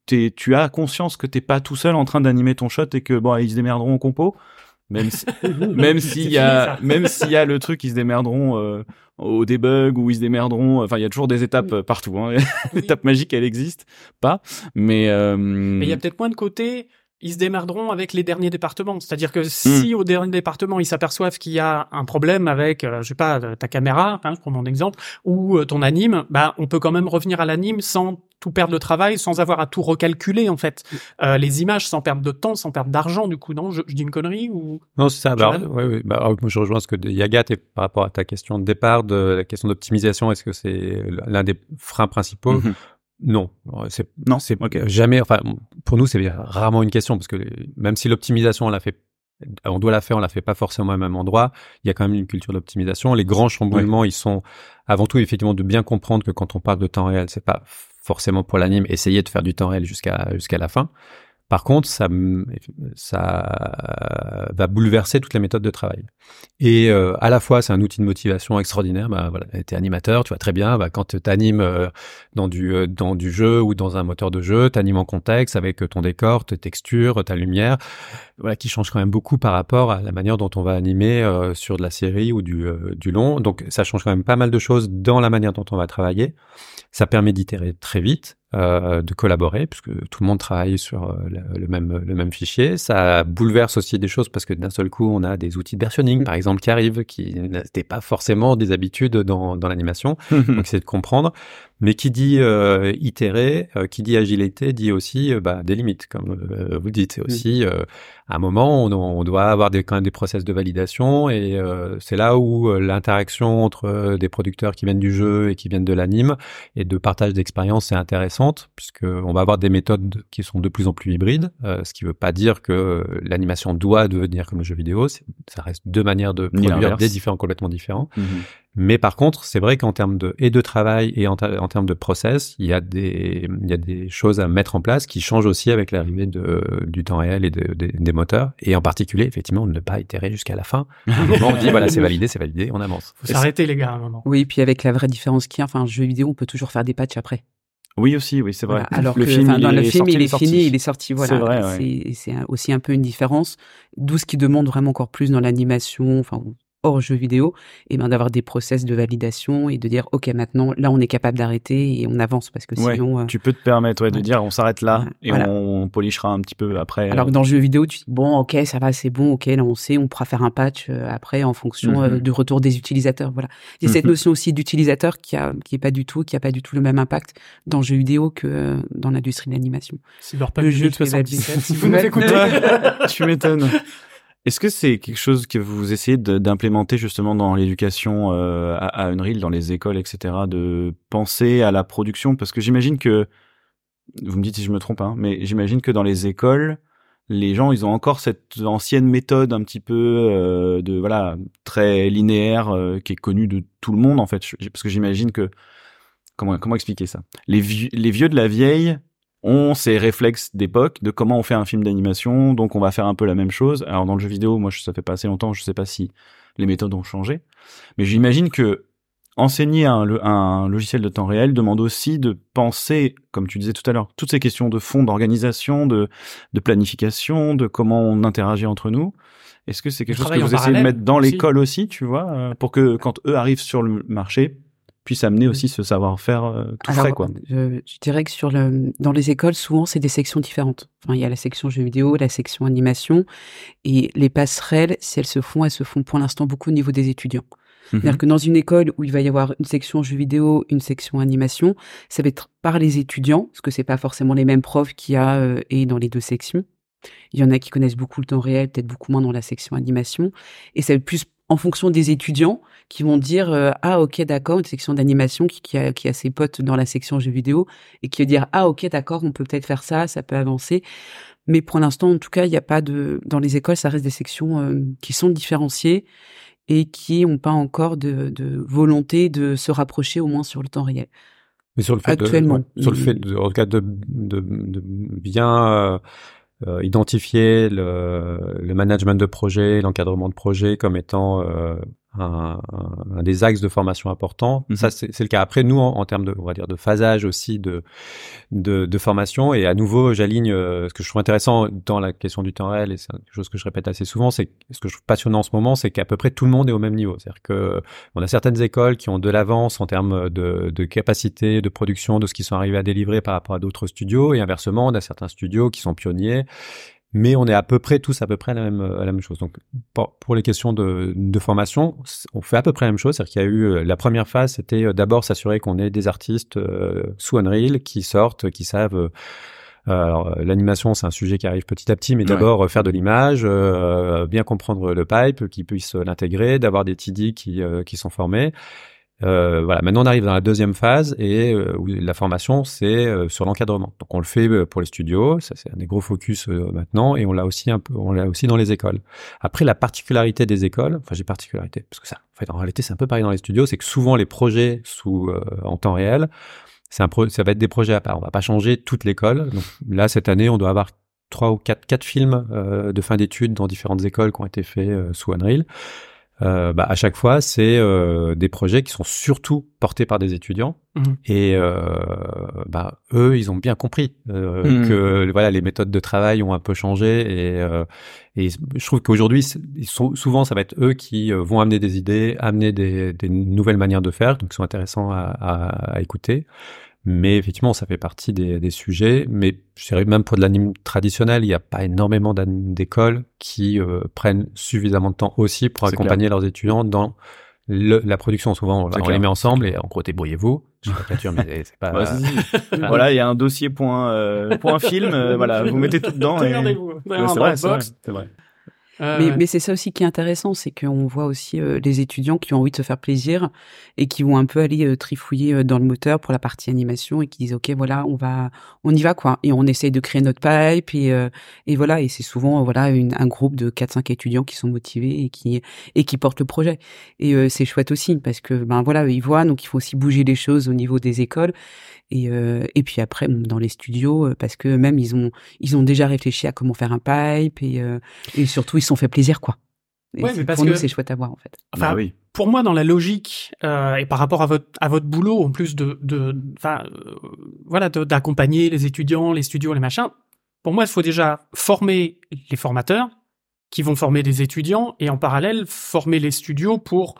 tu as conscience que t'es pas tout seul en train d'animer ton shot et que bon ils se démerderont en compo même si, même s'il y a fini, même s'il y a le truc ils se démerderont euh, au debug ou ils se démerderont enfin il y a toujours des étapes euh, partout hein. l'étape magique elle existe pas mais euh, Mais il y a peut-être moins de côté. Ils se démerderont avec les derniers départements. C'est-à-dire que si au dernier département ils s'aperçoivent qu'il y a un problème avec, euh, je sais pas, ta caméra, hein, je prends mon exemple, ou euh, ton anime, bah on peut quand même revenir à l'anime sans tout perdre le travail, sans avoir à tout recalculer en fait. Euh, les images sans perdre de temps, sans perdre d'argent du coup. Non, je, je dis une connerie ou Non, c'est ça. Bah, Joël ouais, ouais, bah, alors, moi, je rejoins ce que dit Yagat et par rapport à ta question de départ, de la question d'optimisation, est-ce que c'est l'un des freins principaux? Mhm. Non, c'est non? c'est jamais. Enfin, pour nous, c'est rarement une question parce que même si l'optimisation, on l'a fait, on doit la faire, on la fait pas forcément au même endroit. Il y a quand même une culture d'optimisation. Les grands chamboulements, ils sont avant tout effectivement de bien comprendre que quand on parle de temps réel, c'est pas forcément pour l'anime. Essayer de faire du temps réel jusqu'à jusqu'à la fin. Par contre, ça, ça va bouleverser toute la méthode de travail. Et euh, à la fois, c'est un outil de motivation extraordinaire. Bah, voilà, t'es animateur, tu vois très bien. Bah, quand tu animes euh, dans du euh, dans du jeu ou dans un moteur de jeu, t'animes en contexte avec euh, ton décor, tes textures, ta lumière, voilà, qui change quand même beaucoup par rapport à la manière dont on va animer euh, sur de la série ou du du long. Donc, ça change quand même pas mal de choses dans la manière dont on va travailler. Ça permet d'itérer très vite, de collaborer, puisque tout le monde travaille sur euh, le, le même, le même fichier. Ça bouleverse aussi des choses parce que d'un seul coup, on a des outils de versionning, par exemple, qui arrivent, qui n'étaient pas forcément des habitudes dans, dans l'animation. Donc, c'est de comprendre. Mais qui dit euh, itérer, euh, qui dit agilité, dit aussi euh, bah, des limites, comme euh, vous dites. C'est aussi, euh, à un moment, on, on doit avoir des, quand même des process de validation, et euh, c'est là où euh, l'interaction entre euh, des producteurs qui viennent du jeu et qui viennent de l'anime et de partage d'expérience est intéressante, puisque on va avoir des méthodes qui sont de plus en plus hybrides, euh, ce qui veut pas dire que euh, l'animation doit devenir comme le jeu vidéo. Ça reste deux manières de produire des différents complètement différents. Mhm. Mais par contre, c'est vrai qu'en termes de et de travail et en, termes de process, il y a des il y a des choses à mettre en place qui changent aussi avec l'arrivée de du temps réel et de- de- des moteurs et en particulier effectivement de ne pas itérer jusqu'à la fin. À un moment, on dit voilà c'est validé, c'est validé, on avance. faut s'arrêter les gars à un moment. oui puis avec la vraie différence qu'il y a enfin un jeu vidéo on peut toujours faire des patchs après oui aussi oui c'est vrai Voilà, alors le que film dans est le film sorti, il est sorti. fini il est sorti voilà C'est vrai, ouais. aussi un peu une différence d'où ce qui demande vraiment encore plus dans l'animation enfin hors jeu vidéo et ben d'avoir des process de validation et de dire ok maintenant là on est capable d'arrêter et on avance parce que Ouais, sinon euh, tu peux te permettre ouais, de ouais. dire on s'arrête là Ouais, et voilà. on, polichera un petit peu après Alors que dans le jeu vidéo, tu dis bon, ok, ça va, c'est bon, ok, là on sait, on pourra faire un patch euh, après en fonction euh, Mhm. du retour des utilisateurs. Voilà. Il y a cette Mhm. notion aussi d'utilisateur qui a qui est pas du tout, qui a pas du tout le même impact dans le jeu vidéo que euh, dans l'industrie de l'animation. C'est leur Le pas jeu de peut 77. Si vous Ouais. nous écoutez. tu m'étonnes. Est-ce que c'est quelque chose que vous essayez d'implémenter justement dans l'éducation euh, à, à Unreal, dans les écoles, etc., de penser à la production? Parce que j'imagine que, vous me dites si je me trompe, hein, mais j'imagine que dans les écoles, les gens, ils ont encore cette ancienne méthode un petit peu euh, de voilà très linéaire euh, qui est connue de tout le monde en fait. Parce que j'imagine que comment comment expliquer ça? Les, vieux, les vieux de la vieille ont ces réflexes d'époque de comment on fait un film d'animation, donc on va faire un peu la même chose. Alors dans le jeu vidéo, moi ça fait pas assez longtemps, je sais pas si les méthodes ont changé, mais j'imagine que enseigner un, un, logiciel de temps réel demande aussi de penser, comme tu disais tout à l'heure, toutes ces questions de fond, d'organisation, de, de planification, de comment on interagit entre nous. Est-ce que c'est quelque chose que vous essayez de mettre dans l'école aussi, tu vois, euh, pour que quand eux arrivent sur le marché, puissent amener aussi ce savoir-faire euh, tout frais, quoi. Je, je, dirais que sur le, dans les écoles, souvent, c'est des sections différentes. Enfin, il y a la section jeux vidéo, la section animation, et les passerelles, si elles se font, elles se font pour l'instant beaucoup au niveau des étudiants. C'est-à-dire mhm. que dans une école où il va y avoir une section jeux vidéo, une section animation, ça va être par les étudiants, parce que c'est pas forcément les mêmes profs qu'il y a euh, et dans les deux sections. Il y en a qui connaissent beaucoup le temps réel, peut-être beaucoup moins dans la section animation. Et ça va être plus en fonction des étudiants qui vont dire euh, ah ok d'accord une section d'animation qui, qui, a, qui a ses potes dans la section jeux vidéo et qui va dire ah ok d'accord on peut peut-être faire ça ça peut avancer. Mais pour l'instant en tout cas il n'y a pas de dans les écoles ça reste des sections euh, qui sont différenciées et qui n'ont pas encore de, volonté de se rapprocher au moins sur le temps réel. Mais sur le fait actuellement, sur le fait de, en tout cas de, de, bien euh, euh, identifier le, le, management de projet, l'encadrement de projet comme étant euh, un, un, des axes de formation importants. Mhm. Ça, c'est le cas. Après, nous, en, termes de, on va dire, de phasage aussi de, de, de formation, et à nouveau, j'aligne euh, ce que je trouve intéressant dans la question du temps réel, et c'est quelque chose que je répète assez souvent, c'est ce que je trouve passionnant en ce moment, c'est qu'à peu près tout le monde est au même niveau. C'est-à-dire que on a certaines écoles qui ont de l'avance en termes de, de capacité, de production, de ce qu'ils sont arrivés à délivrer par rapport à d'autres studios, et inversement, on a certains studios qui sont pionniers mais on est à peu près tous à peu près à la même, à la même chose. Donc pour, les questions de, de, formation, on fait à peu près la même chose. C'est-à-dire qu'il y a eu euh, la première phase, c'était euh, d'abord s'assurer qu'on ait des artistes euh, sous Unreal qui sortent, qui savent. alors l'animation, c'est un sujet qui arrive petit à petit, mais d'abord faire de l'image, bien comprendre le pipe, qu'ils puissent l'intégrer, d'avoir des TD qui, qui sont formés. Euh, voilà, maintenant on arrive dans la deuxième phase et euh, où la formation c'est euh, sur l'encadrement. Donc on le fait euh, pour les studios, ça c'est un des gros focus maintenant et on l'a aussi un peu, on l'a aussi dans les écoles. Après la particularité des écoles, enfin j'ai particularité parce que ça, en fait en réalité c'est un peu pareil dans les studios, c'est que souvent les projets sous en temps réel, c'est un pro, ça va être des projets à part. On va pas changer toute l'école. Donc là cette année on doit avoir trois ou quatre quatre films de fin d'études dans différentes écoles qui ont été faits sous Unreal euh, bah, à chaque fois, c'est euh, des projets qui sont surtout portés par des étudiants. Mhm. Et euh, bah, eux, ils ont bien compris euh, mhm. que voilà, les méthodes de travail ont un peu changé. Et, euh, et je trouve qu'aujourd'hui, souvent, ça va être eux qui vont amener des idées, amener des, des nouvelles manières de faire, donc qui sont intéressants à, à, à écouter. Mais effectivement, ça fait partie des, des sujets. Mais je dirais même pour de l'anime traditionnel, il n'y a pas énormément d'écoles qui euh, prennent suffisamment de temps aussi pour accompagner leurs étudiants dans le, la production. Souvent, on, les met ensemble et en gros, débrouillez-vous. Je sais pas mais c'est pas. voilà, il y a un dossier point euh, point film. Euh, voilà, vous mettez tout dedans. et... C'est vrai, c'est Mais, mais c'est ça aussi qui est intéressant, c'est qu'on voit aussi euh, les étudiants qui ont envie de se faire plaisir et qui vont un peu aller euh, trifouiller euh, dans le moteur pour la partie animation et qui disent ok voilà on va on y va quoi. Et on essaye de créer notre pipe et et voilà. Et c'est souvent voilà une, un groupe de 4-5 étudiants qui sont motivés et qui et qui portent le projet. Et c'est chouette aussi parce que ben voilà ils voient donc il faut aussi bouger les choses au niveau des écoles. Et, euh, et puis après, dans les studios, euh, parce que même ils ont, ils ont déjà réfléchi à comment faire un pipe et, euh, et surtout ils se sont fait plaisir, quoi. Et mais parce pour nous, c'est chouette à voir en fait. Enfin, bah oui. pour moi, dans la logique euh, et par rapport à votre à votre boulot, en plus de de, enfin, euh, voilà, d'accompagner les étudiants, les studios, les machins. Pour moi, il faut déjà former les formateurs qui vont former des étudiants et en parallèle former les studios pour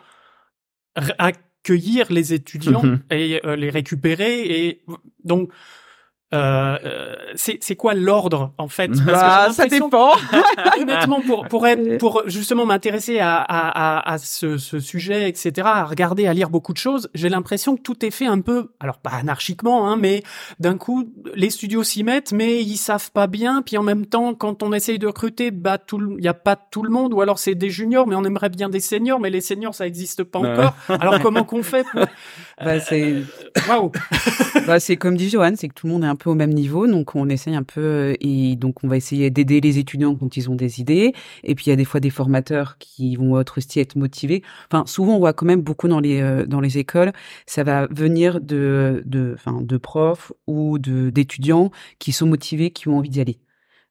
cueillir les étudiants mhm. et euh, les récupérer et donc euh, euh c'est quoi l'ordre en fait? Bah, Ça dépend. honnêtement, pour pour être, pour justement m'intéresser à, à, à, ce, ce, sujet, etc., à regarder, à lire beaucoup de choses, j'ai l'impression que tout est fait un peu, alors pas anarchiquement, hein, mais d'un coup, les studios s'y mettent, mais ils savent pas bien. Puis en même temps, quand on essaye de recruter, bah tout, il y a pas tout le monde, ou alors c'est des juniors, mais on aimerait bien des seniors, mais les seniors ça existe pas encore. alors comment qu'on fait bah, c'est waouh. bah, c'est comme dit Johan, c'est que tout le monde est un peu au même niveau, donc on essaye un peu et donc on va essayer d'aider les étudiants quand ils ont des idées. Et puis il y a des fois des formateurs qui vont être aussi être motivés. Enfin, souvent on voit quand même beaucoup dans les dans les écoles, ça va venir de de enfin de profs ou de d'étudiants qui sont motivés, qui ont envie d'y aller.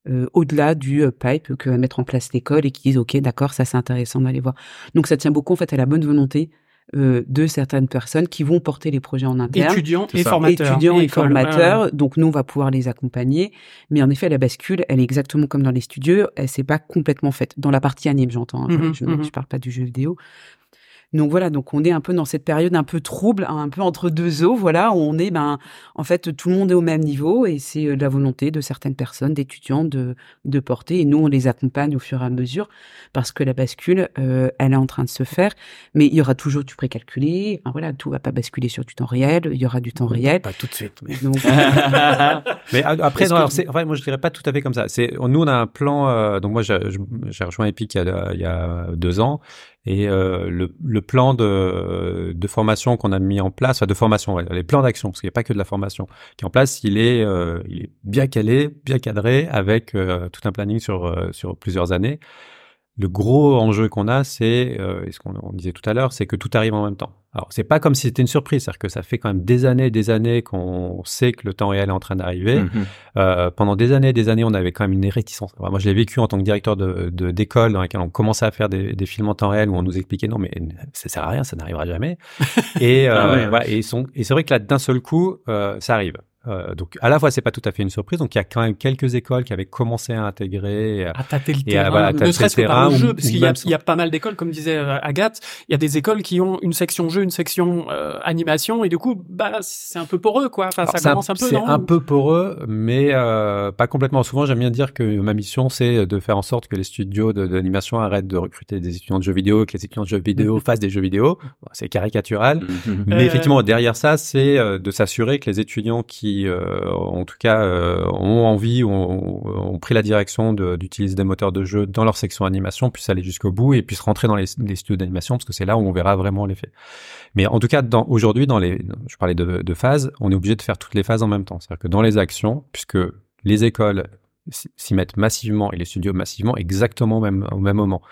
Euh, au-delà du euh, pipe que va mettre en place l'école et qui disent ok d'accord ça c'est intéressant d'aller voir. Donc ça tient beaucoup en fait à la bonne volonté euh, de certaines personnes qui vont porter les projets en interne. Étudiants et formateurs. Étudiants et, formateurs. Donc nous on va pouvoir les accompagner, mais en effet la bascule elle est exactement comme dans les studios, elle s'est pas complètement faite dans la partie anime j'entends. Hein. Mhm, je, mhm. je parle pas du jeu vidéo. Donc voilà, donc on est un peu dans cette période un peu trouble, un peu entre deux eaux, voilà, où on est, ben, en fait, tout le monde est au même niveau et c'est euh, la volonté de certaines personnes, d'étudiants, de, de porter. Et nous, on les accompagne au fur et à mesure parce que la bascule, euh, elle est en train de se faire. Mais il y aura toujours du précalculé. Enfin, voilà, tout va pas basculer sur du temps réel. Il y aura du temps réel. Pas tout de suite. Mais, mais après, non, enfin, moi, je dirais pas tout à fait comme ça. C'est, nous, on a un plan. Euh, donc moi, j'ai rejoint Epic il y a, il y a deux ans et euh, le, plan de, formation qu'on a mis en place, enfin de formation, les plans d'action, parce qu'il n'y a pas que de la formation, qui est en place, il est, euh, bien calé, bien cadré, avec euh, tout un planning sur plusieurs années. Le gros enjeu qu'on a, c'est, euh, ce qu'on disait tout à l'heure, c'est que tout arrive en même temps. Alors, c'est pas comme si c'était une surprise, c'est-à-dire que ça fait quand même des années et des années qu'on sait que le temps réel est en train d'arriver. Mm-hmm. euh, pendant des années et des années, on avait quand même une réticence. moi, je l'ai vécu en tant que directeur de, d'école dans laquelle on commençait à faire des, des, films en temps réel où on nous expliquait non, mais ça sert à rien, ça n'arrivera jamais. et, euh, ah voilà, et, et c'est vrai que là, d'un seul coup, euh, ça arrive. Euh, donc à la fois c'est pas tout à fait une surprise. Donc il y a quand même quelques écoles qui avaient commencé à intégrer à tâter le terrain, voilà, ne serait-ce que par le jeu parce qu'il y, a, il y a pas mal d'écoles comme disait euh, Agathe. Il y a des écoles qui ont une section jeu une section euh, animation et du coup bah c'est un peu poreux quoi. Enfin ça commence un peu c'est un peu poreux mais euh, pas complètement. Souvent j'aime bien dire que ma mission c'est de faire en sorte que les studios d'animation arrêtent de recruter des étudiants de jeux vidéo que les étudiants de jeux vidéo fassent des jeux vidéo. C'est caricatural. Mais effectivement derrière ça c'est de s'assurer que les étudiants qui euh, en tout cas, euh, ont envie ou ont, pris la direction d'utiliser des moteurs de jeu dans leur section animation, puissent aller jusqu'au bout et puissent rentrer dans les, studios d'animation, parce que c'est là où on verra vraiment l'effet. Mais en tout cas, aujourd'hui, dans les, je parlais de, de phases, on est obligé de faire toutes les phases en même temps. C'est-à-dire que dans les actions, puisque les écoles s'y mettent massivement et les studios massivement exactement même, au même moment.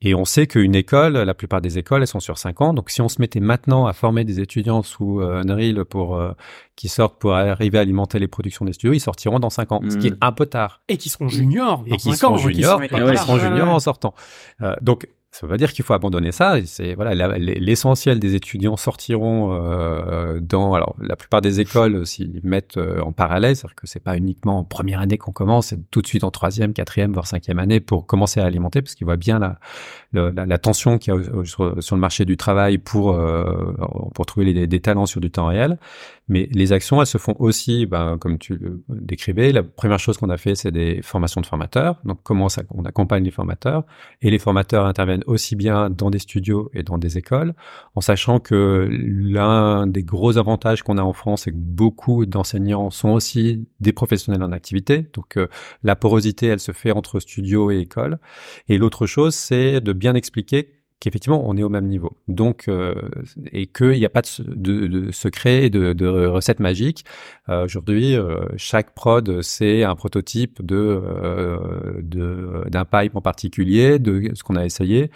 Et on sait qu'une école, la plupart des écoles, elles sont sur 5 ans. Donc si on se mettait maintenant à former des étudiants sous euh, Unreal pour euh, qui sortent pour arriver à alimenter les productions des studios, ils sortiront dans 5 ans, ce qui est hmm. un peu tard. Et qui seront juniors. Et qui seront juniors, et qui seront juniors en sortant. Euh, donc ça veut pas dire qu'il faut abandonner ça. C'est voilà, l'essentiel des étudiants sortiront euh, dans. Alors, la plupart des écoles s'ils mettent euh, en parallèle, c'est-à-dire que c'est pas uniquement en première année qu'on commence, c'est tout de suite en troisième, quatrième, voire cinquième année pour commencer à alimenter, parce qu'ils voient bien la, la, la tension qu'il y a sur, le marché du travail pour euh, pour trouver des talents sur du temps réel. Mais les actions, elles se font aussi, ben, comme tu le décrivais. La première chose qu'on a fait, c'est des formations de formateurs. Donc, comment ça, on accompagne les formateurs et les formateurs interviennent aussi bien dans des studios et dans des écoles, en sachant que l'un des gros avantages qu'on a en France, c'est que beaucoup d'enseignants sont aussi des professionnels en activité. Donc, euh, la porosité, elle se fait entre studios et écoles. Et l'autre chose, c'est de bien expliquer qu'effectivement on est au même niveau. Donc euh, et qu'il n'y a pas de, secret et de, de recette magique. Euh, Aujourd'hui, euh, chaque prod c'est un prototype de d'un pipe en particulier, de ce qu'on a essayé.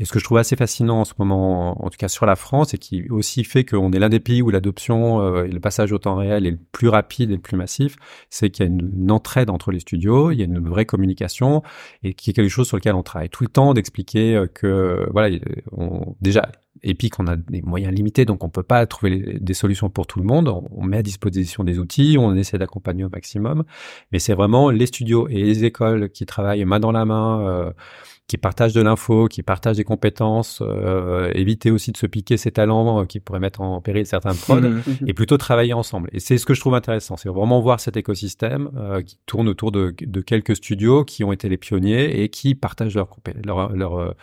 Et ce que je trouve assez fascinant en ce moment, en tout cas sur la France, et qui aussi fait qu'on est l'un des pays où l'adoption et le passage au temps réel est le plus rapide et le plus massif, c'est qu'il y a une, une, entraide entre les studios, il y a une vraie communication et qui est quelque chose sur lequel on travaille tout le temps d'expliquer que voilà on, déjà, Epic, on a des moyens limités, donc on peut pas trouver des solutions pour tout le monde. On, met à disposition des outils, on essaie d'accompagner au maximum, mais c'est vraiment les studios et les écoles qui travaillent main dans la main. Euh, qui partagent de l'info, qui partagent des compétences, euh, éviter aussi de se piquer ses talents euh, qui pourraient mettre en péril certains prods, mhm. et plutôt travailler ensemble. Et c'est ce que je trouve intéressant, c'est vraiment voir cet écosystème euh, qui tourne autour de, de, quelques studios qui ont été les pionniers et qui partagent leur leur, leur,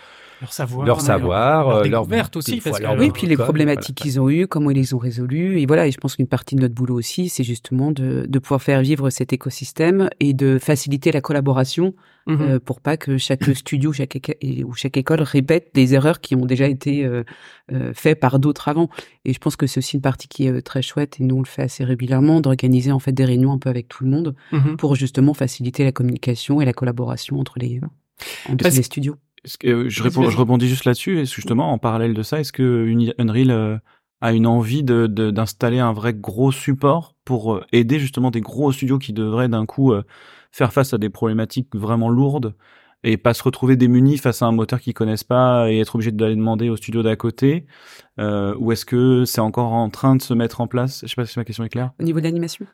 leur savoir, leur, savoir, leur, découverte aussi. Parce que, oui, puis les problématiques qu'ils ont eues, comment ils les ont résolues. Et voilà, et je pense qu'une partie de notre boulot aussi, c'est justement de, de pouvoir faire vivre cet écosystème et de faciliter la collaboration Mhm. euh, pour pas que chaque studio chaque ou chaque école répète des erreurs qui ont déjà été euh, euh, faites par d'autres avant. Et je pense que c'est aussi une partie qui est euh, très chouette et nous on le fait assez régulièrement d'organiser en fait des réunions un peu avec tout le monde Mhm. pour justement faciliter la communication et la collaboration entre les euh, entre Parce- les studios. Est-ce que, euh, je, réponds, je rebondis juste là-dessus. Est-ce justement, en parallèle de ça, est-ce que Unreal euh, a une envie de, d'installer un vrai gros support pour euh, aider justement des gros studios qui devraient d'un coup faire face à des problématiques vraiment lourdes et pas se retrouver démunis face à un moteur qu'ils connaissent pas et être obligé d'aller demander au studio d'à côté euh, Ou est-ce que c'est encore en train de se mettre en place? Je sais pas si ma question est claire. Au niveau de l'animation?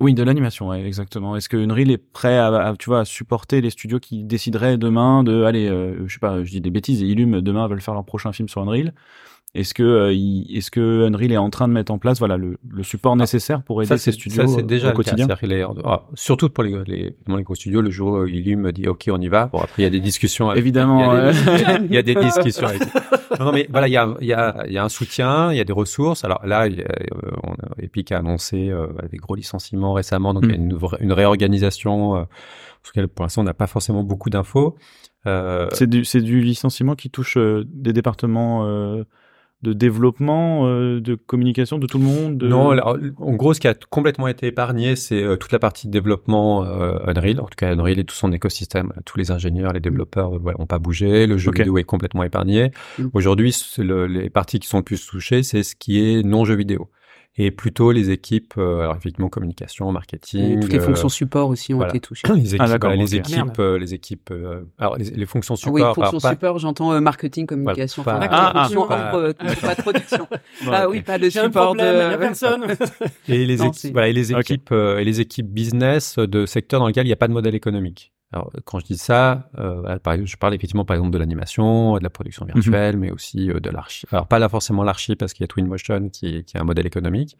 Oui, de l'animation, ouais, exactement. Est-ce que Unreal est prêt à, tu vois, à supporter les studios qui décideraient demain de, allez, euh, je sais pas, je dis des bêtises, et Illum demain veulent faire leur prochain film sur Unreal. Est-ce que, euh, il- est-ce que Unreal est en train de mettre en place, voilà, le, le support nécessaire pour aider Ça, ces studios ça, c'est euh, déjà au le quotidien est- ah, surtout pour les, les, les gros studios, le jour où Illum me dit OK, on y va. Bon, après, il y a des discussions. avec- Évidemment, Il y a des, ouais. il y a des discussions. avec- Non, non, mais voilà, il y a, il y, a, il y a un soutien, il y a des ressources. Alors là, il y a, euh, on a- Epic a annoncé euh, des gros licenciements récemment, donc il y a une, vra- une réorganisation euh, sur laquelle pour l'instant on n'a pas forcément beaucoup d'infos. Euh, C'est du, c'est du licenciement qui touche euh, des départements euh, de développement, euh, de communication de tout le monde. de- Non, alors, en gros, ce qui a complètement été épargné, c'est euh, toute la partie de développement euh, Unreal. En tout cas, Unreal et tout son écosystème. Tous les ingénieurs, les développeurs, euh, voilà, ont pas bougé. Le jeu vidéo est complètement épargné. Mm. Aujourd'hui, c'est le- les parties qui sont le plus touchées, c'est ce qui est non jeu vidéo. Et plutôt les équipes, euh, alors effectivement, communication, Et marketing. toutes les euh, fonctions support aussi ont voilà. été touchées. les équipes, Ah, d'accord, voilà, les équipes, euh, les équipes, euh, alors les, les fonctions Ah support. oui, alors, fonction pas- support, j'entends euh, marketing, communication, Voilà, enfin, pas- Ah, ah, fonction pas- hors, euh, pas de production. Bon, ah oui, pas un support problème, de... personne. Et les, Non, équipes, voilà, et les équipes, euh, et les équipes business de secteurs dans lesquels il n'y a pas de modèle économique. Alors, quand je dis ça, euh, voilà, par exemple, je parle effectivement par exemple de l'animation, de la production virtuelle, mais aussi euh, de l'archi. Alors pas là forcément l'archi parce qu'il y a Twinmotion qui, qui est un modèle économique.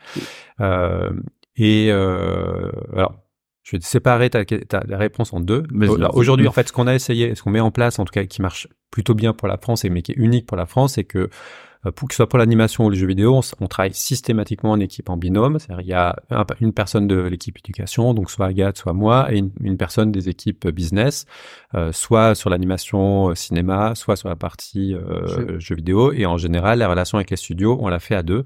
Euh, et alors, je vais séparer ta, ta la réponse en deux. Aujourd'hui, en fait, ce qu'on a essayé, ce qu'on met en place, en tout cas, qui marche plutôt bien pour la France et mais qui est unique pour la France, c'est que pour que ce soit pour l'animation ou les jeux vidéo, on, on travaille systématiquement en équipe en binôme. C'est-à-dire il y a un- une personne de l'équipe éducation, donc soit Agathe, soit moi, et une, une personne des équipes business, euh, soit sur l'animation euh, cinéma, soit sur la partie euh, Jeux. jeux vidéo. Et en général, la relation avec les studios, on la fait à deux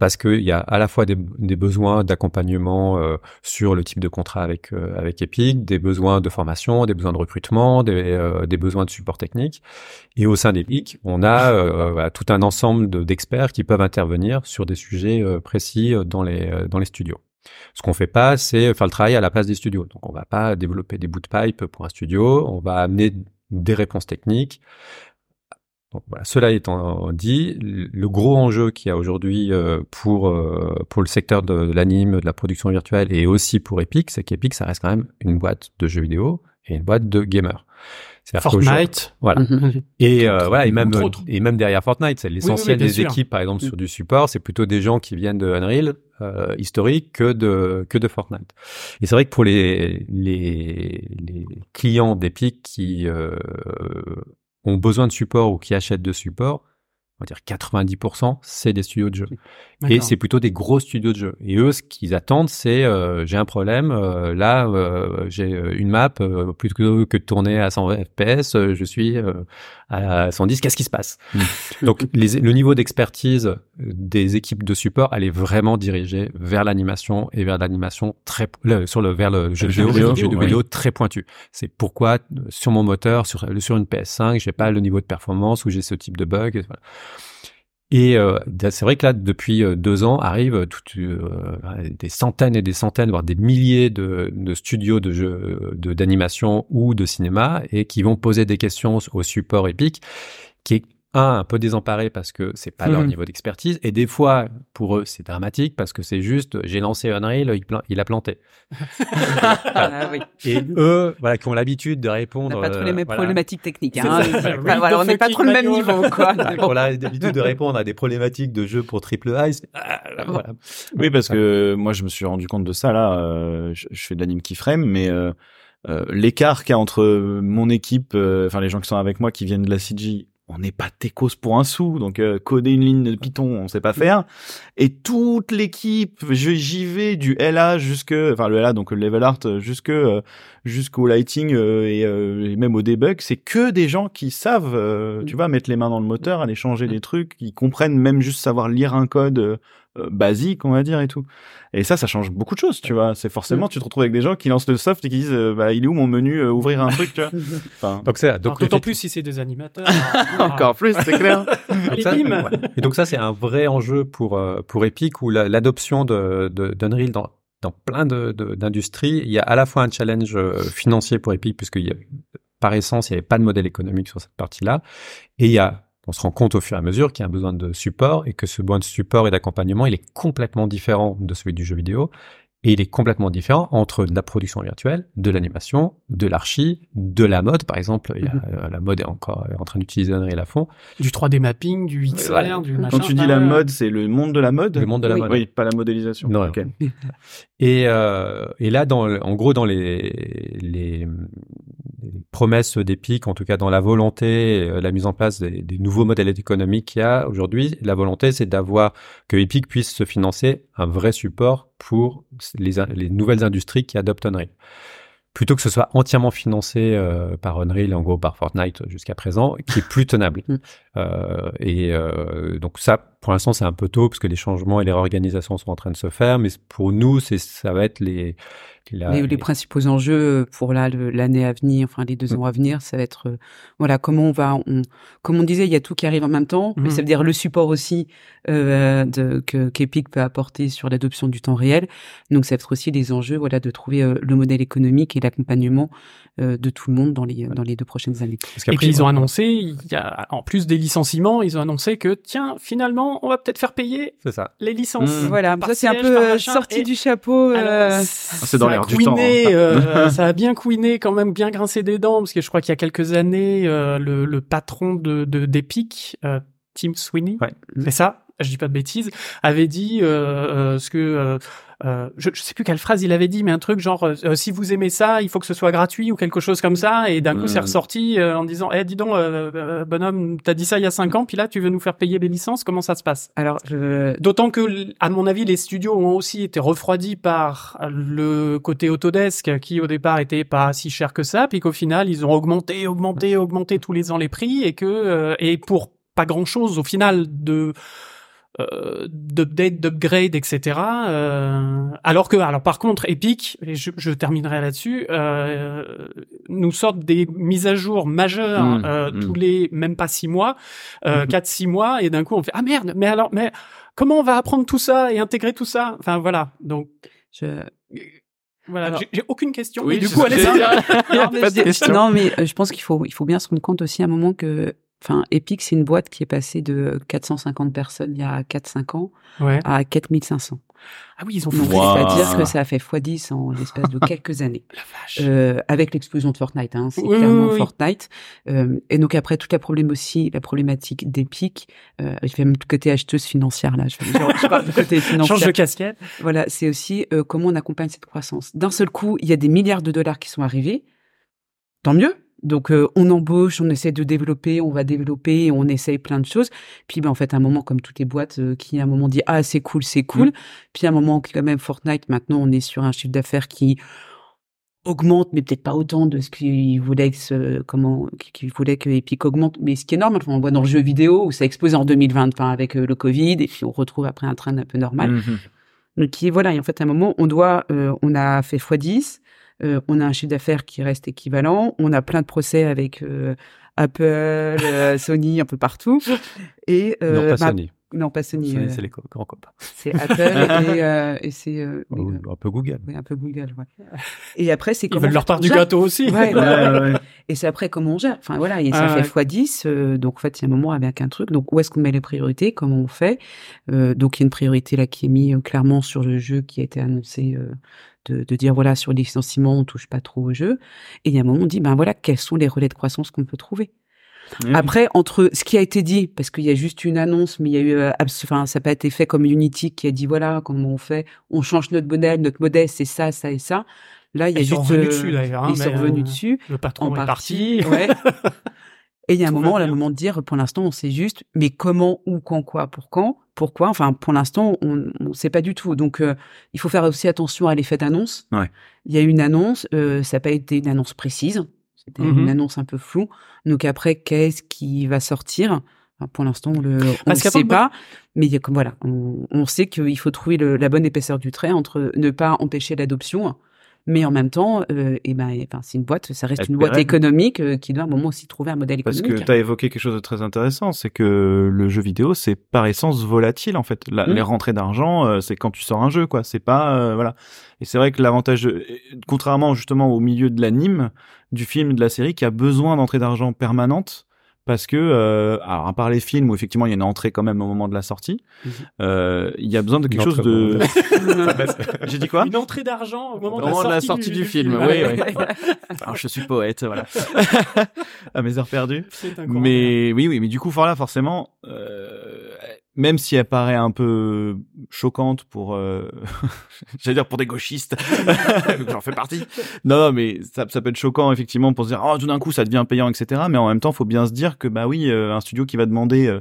parce qu'il y a à la fois des, des besoins d'accompagnement euh, sur le type de contrat avec euh, avec Epic, des besoins de formation, des besoins de recrutement, des, euh, des besoins de support technique. Et au sein d'Epic, on a euh, tout un ensemble de- d'experts qui peuvent intervenir sur des sujets euh, précis euh, dans les dans les studios. Ce qu'on fait pas, c'est faire le travail à la place des studios. Donc, on va pas développer des bouts de pipe pour un studio. On va amener des réponses techniques. Donc, voilà. Cela étant dit, le gros enjeu qu'il y a aujourd'hui euh, pour euh, pour le secteur de, de l'anime, de la production virtuelle et aussi pour Epic, c'est qu'Epic, ça reste quand même une boîte de jeux vidéo et une boîte de gamers. Fortnite. Voilà. Mhm. Et euh, voilà, et même et même derrière Fortnite, c'est l'essentiel des sûr. équipes, par exemple sur du support, c'est plutôt des gens qui viennent de Unreal euh, historique que de que de Fortnite. Et c'est vrai que pour les les, les clients d'Epic qui euh, ont besoin de support ou qui achètent de support, on va dire 90%, c'est des studios de jeux. Et c'est plutôt des gros studios de jeux. Et eux, ce qu'ils attendent, c'est euh, j'ai un problème, euh, là, euh, j'ai euh, une map, euh, plutôt que de tourner à 120 FPS, euh, je suis euh, à 110, qu'est-ce qui se passe? Donc les- le niveau d'expertise des équipes de support, elle est vraiment dirigée vers l'animation et vers l'animation très le- sur le vers le jeu vidéo, jeu vidéo très pointu. C'est pourquoi sur mon moteur, sur sur une PS5, j'ai pas le niveau de performance où j'ai ce type de bug. voilà. Et euh, c'est vrai que là, depuis euh, deux ans, arrivent euh, des centaines et des centaines, voire des milliers de, studios de d'animation ou de cinéma et qui vont poser des questions au support Epic, qui un un peu désemparé parce que c'est pas leur Mhm. niveau d'expertise et des fois pour eux c'est dramatique parce que c'est juste j'ai lancé Unreal il, il a planté Ah oui. et eux voilà qui ont l'habitude de On répondre n'a pas trop les euh, mêmes voilà. problématiques techniques. Hein. voilà, on n'est pas trop le même niveau, quoi. Voilà, qu'on a l'habitude de répondre à des problématiques de jeux pour triple A. ah, voilà. Oui, parce que moi, je me suis rendu compte de ça là. euh, je, je fais de l'anime keyframe, mais euh, euh, l'écart qu'il y a entre mon équipe, euh, enfin les gens qui sont avec moi, qui viennent de la CG on n'est pas techos pour un sou, donc euh, coder une ligne de Python, on sait pas faire. Et toute l'équipe, j'y vais du LA jusque, enfin le LA donc le level art jusque euh, jusqu'au lighting euh, et, même au debug, c'est que des gens qui savent, tu vois, mettre les mains dans le moteur, aller changer des trucs, qui comprennent même juste savoir lire un code euh, basique, on va dire, et tout. Et ça, ça change beaucoup de choses, tu vois. C'est forcément, tu te retrouves avec des gens qui lancent le soft et qui disent, euh, bah, il est où mon menu, euh, ouvrir un truc, tu vois. Enfin, donc c'est, donc d'autant plus si c'est des animateurs. Encore plus, c'est clair. Et donc ça, c'est un vrai enjeu pour pour Epic où l'adoption de d'Unreal dans dans plein de, d'industries, il y a à la fois un challenge financier pour Epic puisque y a, par essence, il n'y avait pas de modèle économique sur cette partie-là, et il y a on se rend compte au fur et à mesure qu'il y a un besoin de support et que ce besoin de support et d'accompagnement, il est complètement différent de celui du jeu vidéo. Et il est complètement différent entre la production virtuelle, de l'animation, de l'archi, de la mode. Par exemple, il y a, mhm. euh, la mode est encore en train d'utiliser Unreal à fond. Du 3D mapping, du XR, du machin. Quand tu dis la mode, c'est le monde de la mode Le monde de la mode. Oui, pas la modélisation. Non. Et, euh, et là, dans, en gros, dans les, les, promesses d'Epic, en tout cas dans la volonté, euh, la mise en place des, des nouveaux modèles économiques qu'il y a aujourd'hui, la volonté, c'est d'avoir que Epic puisse se financer un vrai support pour les, les nouvelles industries qui adoptent Unreal plutôt que ce soit entièrement financé euh, par Unreal, en gros par Fortnite jusqu'à présent, qui est plus tenable. Mm. euh, et euh, donc ça, pour l'instant, c'est un peu tôt parce que les changements et les réorganisations sont en train de se faire, mais pour nous, c'est ça va être les les, principaux enjeux pour l'année à venir, enfin les deux mm. ans à venir, ça va être euh, voilà comment on va, on, comme on disait, il y a tout qui arrive en même temps, mais mm. ça veut dire le support aussi euh, de, que qu'Epic peut apporter sur l'adoption du temps réel. Donc ça va être aussi des enjeux voilà de trouver euh, le modèle économique et l'accompagnement euh, de tout le monde dans les dans les deux prochaines années. et puis ils ont annoncé, il y a en plus des licenciements, ils ont annoncé que tiens finalement on va peut-être faire payer ça. les licences. Voilà, ça c'est un peu sorti du chapeau. c'est dans l'air du temps. Hein. ça a bien couiné quand même, bien grincé des dents parce que je crois qu'il y a quelques années le, le patron de d'Epic, Tim Sweeney, ouais. c'est ça je dis pas de bêtises, avait dit euh, euh ce que euh, euh, je, je sais plus quelle phrase il avait dit, mais un truc genre euh, si vous aimez ça, il faut que ce soit gratuit ou quelque chose comme ça. Et d'un coup, c'est hmm. ressorti en disant, eh dis donc, bonhomme, t'as dit ça il y a cinq ans, puis là tu veux nous faire payer les licences. Comment ça se passe? Alors, je... d'autant que, à mon avis, les studios ont aussi été refroidis par le côté Autodesk, qui au départ était pas si cher que ça, puis qu'au final ils ont augmenté, augmenté, augmenté tous les ans les prix, et que et pour pas grand chose au final de euh, d'update, d'upgrade, etc. Euh, alors que, alors par contre, Epic, et je, je terminerai là-dessus, euh, nous sortent des mises à jour majeures mmh, euh, mmh. tous les même pas six mois, euh, mmh. quatre six mois, et d'un coup on fait ah merde, mais alors, mais comment on va apprendre tout ça et intégrer tout ça? Enfin voilà, donc. Je... Voilà, j'ai aucune question. Oui, du coup, allez Non, mais je pense qu'il faut, il faut bien se rendre compte aussi à un moment que Enfin, Epic, c'est une boîte qui est passée de 450 personnes il y a 4-5 ans à 4500. Ah oui, ils ont fait C'est-à-dire que ça a fait x10 en l'espace de quelques années. La vache. Euh, avec l'explosion de Fortnite, hein, c'est clairement Fortnite. Euh, et donc après, toute la problème aussi, la problématique d'Epic, euh, je vais même côté acheteuse financière là, je, je, je parle du côté financier. Change de casquette. Voilà, c'est aussi euh, comment on accompagne cette croissance. D'un seul coup, il y a des milliards de dollars qui sont arrivés. Tant mieux, donc euh, on embauche, on essaie de développer, on va développer, on essaye plein de choses. Puis ben en fait à un moment comme toutes les boîtes euh, qui à un moment dit ah c'est cool c'est cool. Mm. Puis à un moment quand même Fortnite maintenant on est sur un chiffre d'affaires qui augmente mais peut-être pas autant de ce qu'il voulait que comment qu'il voulait que Epic augmente mais ce qui est normal on voit dans le jeu vidéo où ça explose en 2020 avec euh, le Covid et puis on retrouve après un train un peu normal. Mm-hmm. Donc voilà et en fait à un moment on doit on a fait x10 euh, on a un chiffre d'affaires qui reste équivalent, on a plein de procès avec euh, Apple, euh, Sony, un peu partout. Et, non, pas Sony. Non, pas Sony. c'est les grands copains. C'est Apple et, et c'est un peu Google. Oui, un peu Google. Ouais. Et après, c'est comment ils veulent leur part du gâteau aussi. Ouais, ouais, et c'est après comment on gère. Enfin voilà, et ça ah, fait x 10 donc en fait, il y a un moment avec un truc. Donc où est-ce qu'on met les priorités? Comment on fait? Donc il y a une priorité là qui est mise clairement sur le jeu qui a été annoncé de, de, dire voilà sur les licenciements on touche pas trop au jeu et il y a un moment on dit ben voilà quels sont les relais de croissance qu'on peut trouver? Après, entre ce qui a été dit, parce qu'il y a juste une annonce, mais il y a eu, euh, enfin, ça n'a pas été fait comme Unity qui a dit voilà comment on fait, on change notre modèle, notre modèle c'est ça, ça et ça. Là, il y a ils juste, sont revenus dessus d'ailleurs. Hein, ils sont revenus euh, dessus. Le patron est parti. Ouais. Et il y a un moment, là, le moment de dire, pour l'instant, on sait juste, mais comment, où, quand, quoi, pour quand, pourquoi. Enfin, pour l'instant, on ne sait pas du tout. Donc, euh, il faut faire aussi attention à l'effet d'annonce. Ouais. Il y a une annonce, euh, ça n'a pas été une annonce précise. C'était Mhm. une annonce un peu floue. Donc après, qu'est-ce qui va sortir? Enfin, Pour l'instant, on le, on Parce ne sait pas. Mais voilà, on, on sait qu'il faut trouver le- la bonne épaisseur du trait entre ne pas empêcher l'adoption, mais en même temps, euh, et ben, enfin, c'est une boîte, ça reste une boîte pérenne. économique euh, qui doit à un moment aussi trouver un modèle Parce que économique. tu as évoqué quelque chose de très intéressant, c'est que le jeu vidéo, c'est par essence volatile en fait. La- Mm. Les rentrées d'argent, euh, c'est quand tu sors un jeu, quoi. C'est pas voilà. Et c'est vrai que l'avantage, contrairement justement au milieu de l'anime, du film, de la série, qui a besoin d'entrées d'argent permanentes. Parce que, euh, alors à part les films où effectivement il y a une entrée quand même au moment de la sortie, Mhm. euh, il y a besoin de quelque Une chose entrée au de. moment J'ai dit quoi Une entrée d'argent au moment Au de la moment sortie, du, film, oui, oui. Alors, je suis poète, voilà. à mes heures perdues. Mais oui, oui, mais du coup, voilà, forcément, euh, même si elle paraît un peu choquante pour, euh, j'allais dire pour des gauchistes, j'en fais partie. Non, non, mais ça, peut être choquant effectivement pour se dire, oh, tout d'un coup, ça devient payant, etc. Mais en même temps, faut bien se dire que bah oui, euh, un studio qui va demander euh,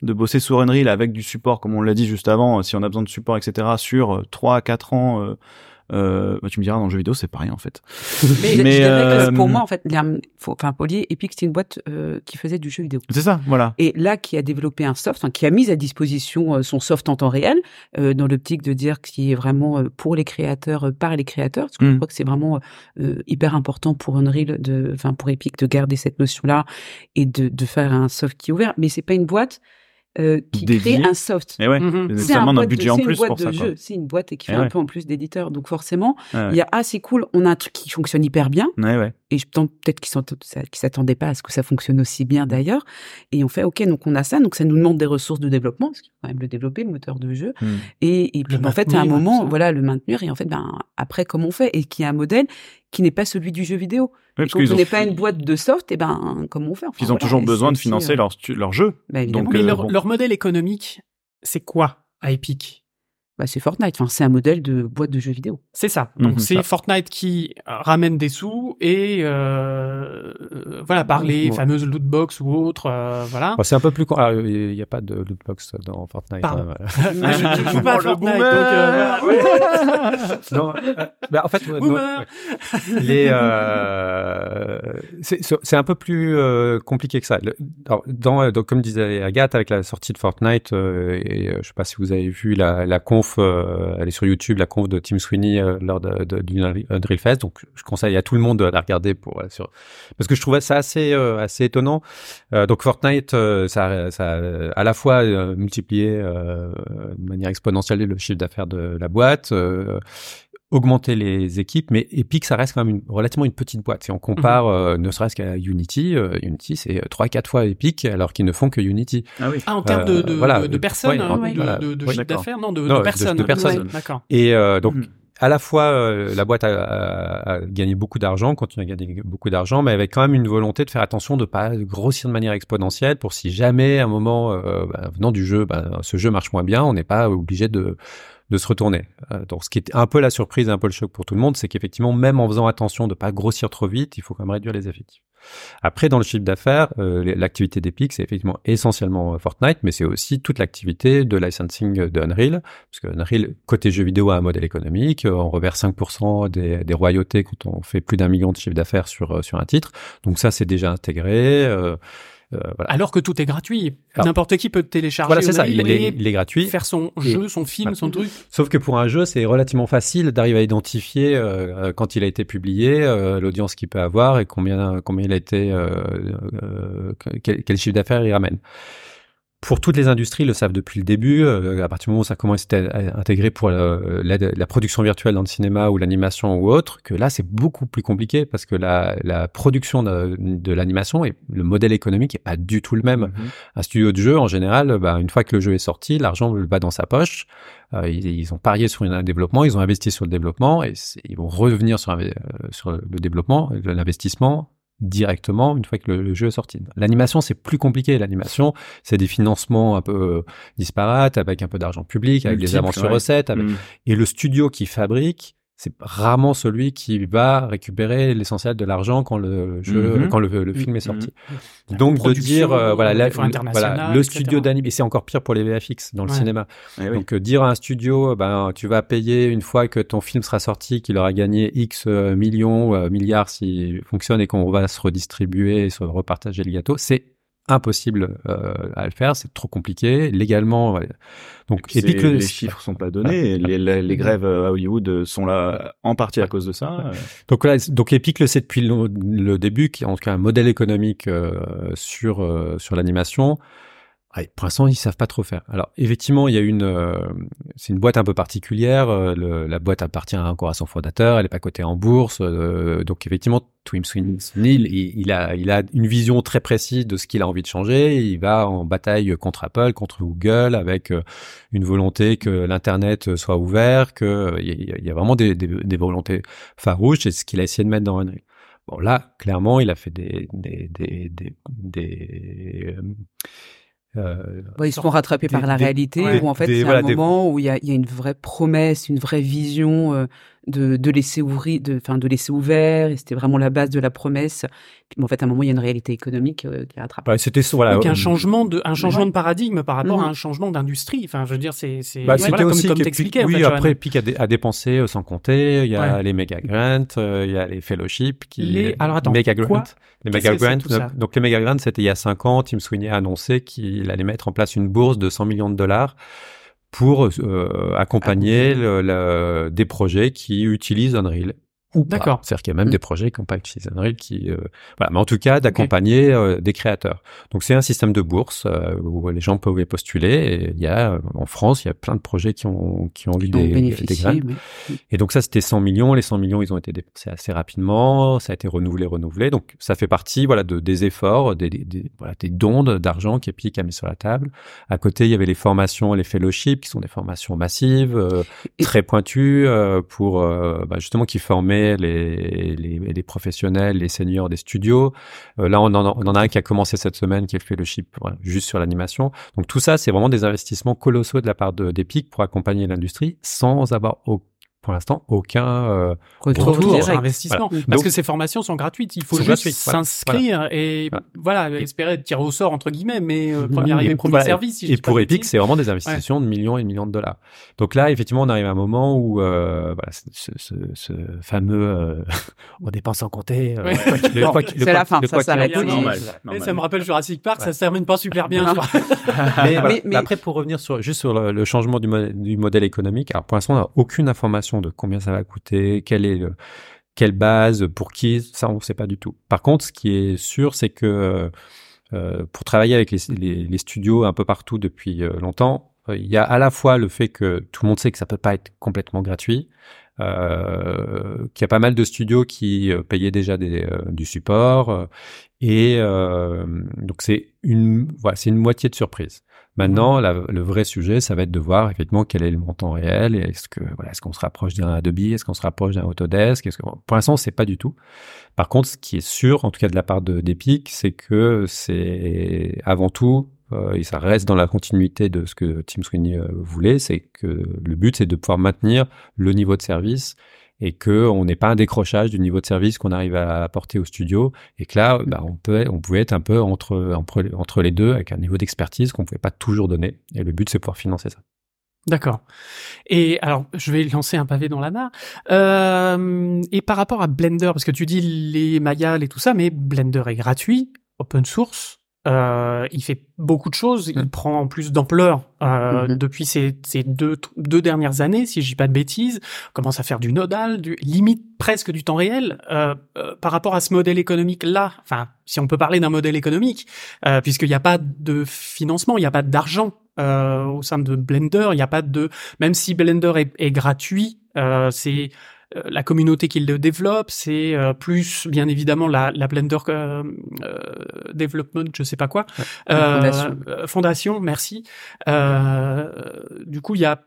de bosser sur Unreal avec du support, comme on l'a dit juste avant, euh, si on a besoin de support, etc. sur 3 à 4 ans. Euh, bah, tu me diras dans le jeu vidéo c'est rien en fait. Mais, euh, que pour moi, en fait, enfin, Poly, Epic, c'est une boîte euh, qui faisait du jeu vidéo. C'est ça, voilà. Et là, qui a développé un soft, enfin, qui a mis à disposition son soft en temps réel, dans l'optique de dire qu'il est vraiment pour les créateurs, par les créateurs, parce que je Mm. crois que c'est vraiment hyper important pour Unreal, de, enfin pour Epic, de garder cette notion-là et de, de faire un soft qui est ouvert. Mais c'est pas une boîte euh, qui Dédiée. crée un soft. Et ouais, Mhm. c'est C'est un de- budget en c'est une plus boîte pour de ça. Jeu, c'est une boîte qui fait Eh un ouais. peu en plus d'éditeur. Donc forcément, Ouais, ouais. il y a ah c'est cool, on a un truc qui fonctionne hyper bien Ouais, ouais. et je pense peut-être qu'ils qu'ils s'attendaient pas à ce que ça fonctionne aussi bien d'ailleurs. Et on fait ok, donc on a ça, donc ça nous demande des ressources de développement parce qu'il faut quand même le développer le moteur de jeu. Hmm. Et, et puis Le en fait à un moment voilà le maintenir et en fait ben après comment on fait? Et qui a un modèle qui n'est pas celui du jeu vidéo. Et parce n'est pas une boîte de soft, et ben comment on fait? Enfin, ils ont voilà, toujours besoin de financer euh, leur, jeu. bah. Donc, Mais euh, leur, bon. leur modèle économique, c'est quoi à Epic? Bah, c'est Fortnite. Enfin c'est un modèle de boîte de jeux vidéo. C'est ça. Donc Mhm. c'est Fortnite qui ramène des sous et euh, euh, voilà par les Ouais. fameuses loot box ou autres. euh, voilà. Bon, c'est un peu plus. con- ah, Il n'y a pas de lootbox dans Fortnite. Hein, voilà. Ah, je, je joue pas à Fortnite. boomer. donc, euh, non, euh, bah, en fait, ouais, non, les, euh, c'est c'est un peu plus euh, compliqué que ça. Le- alors, dans, donc, comme disait Agathe, avec la sortie de Fortnite, euh, et euh, je sais pas si vous avez vu la, la conf, euh, elle est sur YouTube, la conf de Tim Sweeney euh, lors de, de, du Unreal Fest. Donc, je conseille à tout le monde de la regarder pour voilà, sur parce que je trouvais ça assez euh, assez étonnant. Euh, donc Fortnite, euh, ça, ça a à la fois euh, multiplié euh, de manière exponentielle le chiffre d'affaires de la boîte, euh, augmenter les équipes, mais Epic, ça reste quand même une, relativement une petite boîte. Si on compare, euh, ne serait-ce qu'à Unity, euh, Unity c'est trois quatre fois Epic, alors qu'ils ne font que Unity. Ah oui. Ah, en termes de, de, Euh, voilà. de, de personnes, Ouais, hein, ouais, de, de, de Oui, chiffre d'accord. d'affaires, non, de, Non, de de- personnes. de personnes. Ouais, D'accord. Et euh, donc Mhm. à la fois euh, la boîte a, a- a gagné beaucoup d'argent, continue à gagner beaucoup d'argent, mais avec quand même une volonté de faire attention de pas grossir de manière exponentielle pour si jamais à un moment euh, bah, venant du jeu, bah, ce jeu marche moins bien, on n'est pas obligé de de se retourner. Euh, donc ce qui est un peu la surprise, un peu le choc pour tout le monde, c'est qu'effectivement même en faisant attention de pas grossir trop vite, il faut quand même réduire les effectifs. Après, dans le chiffre d'affaires, euh, l'activité d'Epic, c'est effectivement essentiellement euh, Fortnite, mais c'est aussi toute l'activité de licensing de Unreal, parce que Unreal, côté jeux vidéo, a un modèle économique, euh, on reverse 5% des, des royautés quand on fait plus d'un million de chiffre d'affaires sur, sur un titre, donc ça c'est déjà intégré. Voilà. Alors que tout est gratuit. Alors- N'importe qui peut télécharger Voilà, c'est ça, il est, il est gratuit. faire son Et- jeu, son film, son truc. Sauf que pour un jeu, c'est relativement facile d'arriver à identifier euh, euh, quand il a été publié, euh, l'audience qu'il peut avoir et combien combien il a été, euh, euh, quel, quel chiffre d'affaires il ramène. Pour toutes les industries, ils le savent depuis le début. euh, à partir du moment où ça commence à être intégré pour la, la, la production virtuelle dans le cinéma ou l'animation ou autre, que là c'est beaucoup plus compliqué parce que la, la production de, de l'animation et le modèle économique est pas du tout le même. Mhm. Un studio de jeu, en général, bah, une fois que le jeu est sorti, l'argent le bat dans sa poche. Euh, ils, ils ont parié sur un développement, ils ont investi sur le développement et ils vont revenir sur, euh, sur le développement, l'investissement directement une fois que le, le jeu est sorti. L'animation, c'est plus compliqué. L'animation, c'est des financements un peu euh, disparates, avec un peu d'argent public, avec des avances sur ouais. recettes. Avec... Mhm. Et le studio qui fabrique, c'est rarement celui qui va récupérer l'essentiel de l'argent quand le jeu, mhm. quand le, film est sorti. Mhm. Donc de dire euh, voilà, voilà le studio d'anime et c'est encore pire pour les VFX dans le cinéma. Eh Donc euh, dire à un studio ben tu vas payer une fois que ton film sera sorti qu'il aura gagné X euh, millions milliards s'il fonctionne et qu'on va se redistribuer et se repartager le gâteau, c'est impossible euh, à le faire, c'est trop compliqué légalement. Donc et les chiffres sont pas donnés, les, les, grèves à Hollywood sont là en partie à cause de ça. Donc là, donc Epic le sait depuis le, début, qui est en tout cas un modèle économique euh, sur euh, sur l'animation. Ah, pour l'instant, ils savent pas trop faire. Alors, effectivement, il y a une, euh, c'est une boîte un peu particulière. Euh, le, la boîte appartient encore à son fondateur. Elle est pas cotée en bourse. Euh, donc, effectivement, Twim Sweeney, il, il, a, il a une vision très précise de ce qu'il a envie de changer. Il va en bataille contre Apple, contre Google, avec une volonté que l'internet soit ouvert, que il y, a vraiment des, des, des volontés farouches. C'est ce qu'il a essayé de mettre dans Unreal. Bon, là, clairement, il a fait des, des, des, des, des euh, ils se font rattraper par la réalité, ou en fait c'est un moment où il y a, y a, une vraie promesse, une vraie vision euh, de, de laisser ouvrir, de, enfin de laisser ouvert. Et c'était vraiment la base de la promesse. Puis, en fait, à un moment, il y a une réalité économique euh, qui rattrape. Ouais, c'était voilà. Donc un changement de, un changement de paradigme par rapport à mhm. un changement d'industrie. Enfin, je veux dire, c'est, c'est. Bah, voilà, aussi comme, t'expliquais. Oui, en fait, après, Epic a, a, dépensé euh, sans compter. Il y a les méga grants, euh, il y a les fellowships qui. Les, alors attends. Méga grants. Les méga grants. Donc les méga grants, c'était il y a cinq ans. Tim Sweeney a annoncé qu'il allait mettre en place une bourse de 100 millions de dollars pour euh, accompagner le, des projets qui utilisent Unreal D'accord. C'est-à-dire qu'il y a même mm. des projets qui n'ont pas utilisé Unreal qui, euh, voilà. Mais en tout cas, d'accompagner euh, des créateurs. Donc c'est un système de bourse euh, où les gens peuvent postuler. Et il y a en France, il y a plein de projets qui ont qui ont eu des, des graines. Et donc ça, c'était 100 millions. Les 100 millions, ils ont été dépensés assez rapidement. Ça a été renouvelé, renouvelé. Donc ça fait partie, voilà, de des efforts, des, des, voilà, des dons d'argent qu'Epic a mis sur la table. À côté, il y avait les formations, les fellowships, qui sont des formations massives, très pointues pour bah, justement qui formaient les, professionnels, les seniors des studios. Euh, là, on en, on en, a un qui a commencé cette semaine, qui a fait le chip juste sur l'animation. Donc tout ça, c'est vraiment des investissements colossaux de la part d'Epic pour accompagner l'industrie sans avoir aucun pour l'instant aucun euh, retour, retour. investissement parce que ces formations sont gratuites. Il faut juste s'inscrire et voilà. espérer tirer au sort entre guillemets mais euh, premier arrivé premier service et pour Epic c'est vraiment des investissements de millions et de millions de dollars. Donc là effectivement on arrive à un moment où euh, voilà ce, ce, ce fameux euh, on dépense sans compter euh, c'est la fin ça s'arrête. ça me rappelle Jurassic Park ça se termine pas super bien mais, mais, après pour revenir sur juste sur le, changement du, du modèle économique alors pour l'instant on n'a aucune information de combien ça va coûter, quelle est le, quelle base, pour qui, ça on ne sait pas du tout. Par contre, ce qui est sûr, c'est que euh, pour travailler avec les, studios un peu partout depuis euh, longtemps, euh, il y a à la fois le fait que tout le monde sait que ça peut pas être complètement gratuit, euh, qu'il y a pas mal de studios qui payaient déjà des, du support, et donc c'est une voilà, c'est une moitié de surprise. Maintenant, le vrai sujet, ça va être de voir effectivement quel est le montant réel et est-ce que voilà, est-ce qu'on se rapproche d'un Adobe, est-ce qu'on se rapproche d'un Autodesk, est-ce que pour l'instant, c'est pas du tout. Par contre, ce qui est sûr, en tout cas de la part de d'Epic, c'est que c'est avant tout euh, et ça reste dans la continuité de ce que Tim Sweeney euh, voulait, c'est que le but c'est de pouvoir maintenir le niveau de service et que on n'ait pas un décrochage du niveau de service qu'on arrive à apporter au studio et que là bah, on peut on pouvait être un peu entre entre, les deux avec un niveau d'expertise qu'on pouvait pas toujours donner et le but c'est pouvoir financer ça. D'accord. Et alors, je vais lancer un pavé dans la mare. Euh, et par rapport à Blender, parce que tu dis les Maya et tout ça, mais Blender est gratuit, open source. Euh, il fait beaucoup de choses. Il mm. prend plus d'ampleur euh, mm-hmm. depuis ces, ces deux, deux dernières années, si je dis pas de bêtises. commence à faire du nodal, du limite presque du temps réel. Euh, euh, par rapport à ce modèle économique là, enfin, si on peut parler d'un modèle économique, euh, puisqu'il n'y a pas de financement, il n'y a pas d'argent au sein de Blender, il n'y a pas de, même si Blender est, est gratuit, c'est euh, la communauté qui le développe, c'est euh, plus bien évidemment la, la Blender euh, Development, je sais pas quoi, fondation. fondation. merci. du coup, il y a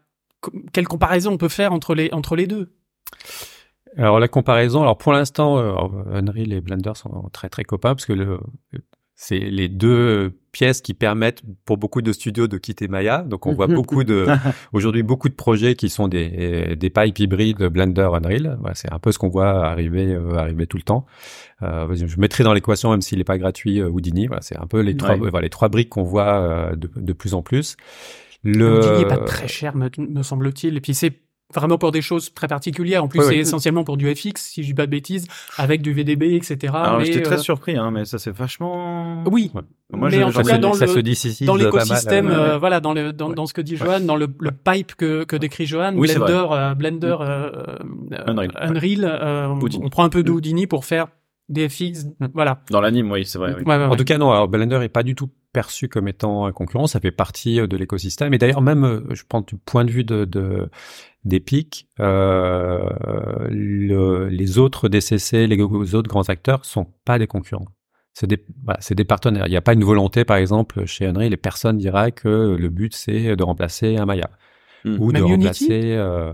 quelle comparaison on peut faire entre les entre les deux? Alors la comparaison, alors pour l'instant, Unreal et Blender sont très très copains parce que le c'est les deux pièces qui permettent pour beaucoup de studios de quitter Maya. Donc on voit beaucoup de aujourd'hui beaucoup de projets qui sont des des pipes hybrides Blender Unreal. Voilà, c'est un peu ce qu'on voit arriver euh, arriver tout le temps. Euh, je mettrai dans l'équation même s'il n'est pas gratuit euh, Houdini. Voilà, c'est un peu les trois voilà, les trois briques qu'on voit euh, de, de plus en plus. Le Houdini n'est pas très cher me, me semble-t-il. Et puis c'est vraiment pour des choses très particulières. En plus, c'est essentiellement pour du FX, si je dis pas de bêtises, avec du VDB, etc. Alors, j'étais très euh, surpris, hein, mais ça c'est vachement. Oui. Moi, mais en tout cas, dans, ça le, dans l'écosystème, euh, voilà, dans, le, dans, dans, ce que dit Johan, dans le, le pipe que, que décrit Johan, Blender, euh, Blender, Unreal, Unreal on prend un peu d'Houdini pour faire des FX, voilà. Dans l'anime, oui, c'est vrai. en tout cas, non, alors Blender est pas du tout perçu comme étant un concurrent, ça fait partie de l'écosystème. Et d'ailleurs, même, je prends du point de vue de, de d'Epic, euh, le, les autres DCC, les autres grands acteurs sont pas des concurrents. C'est des, voilà, c'est des partenaires. Il n'y a pas une volonté, par exemple, chez Unreal, les personnes diraient que le but c'est de remplacer un Maya hmm. ou de remplacer. Euh,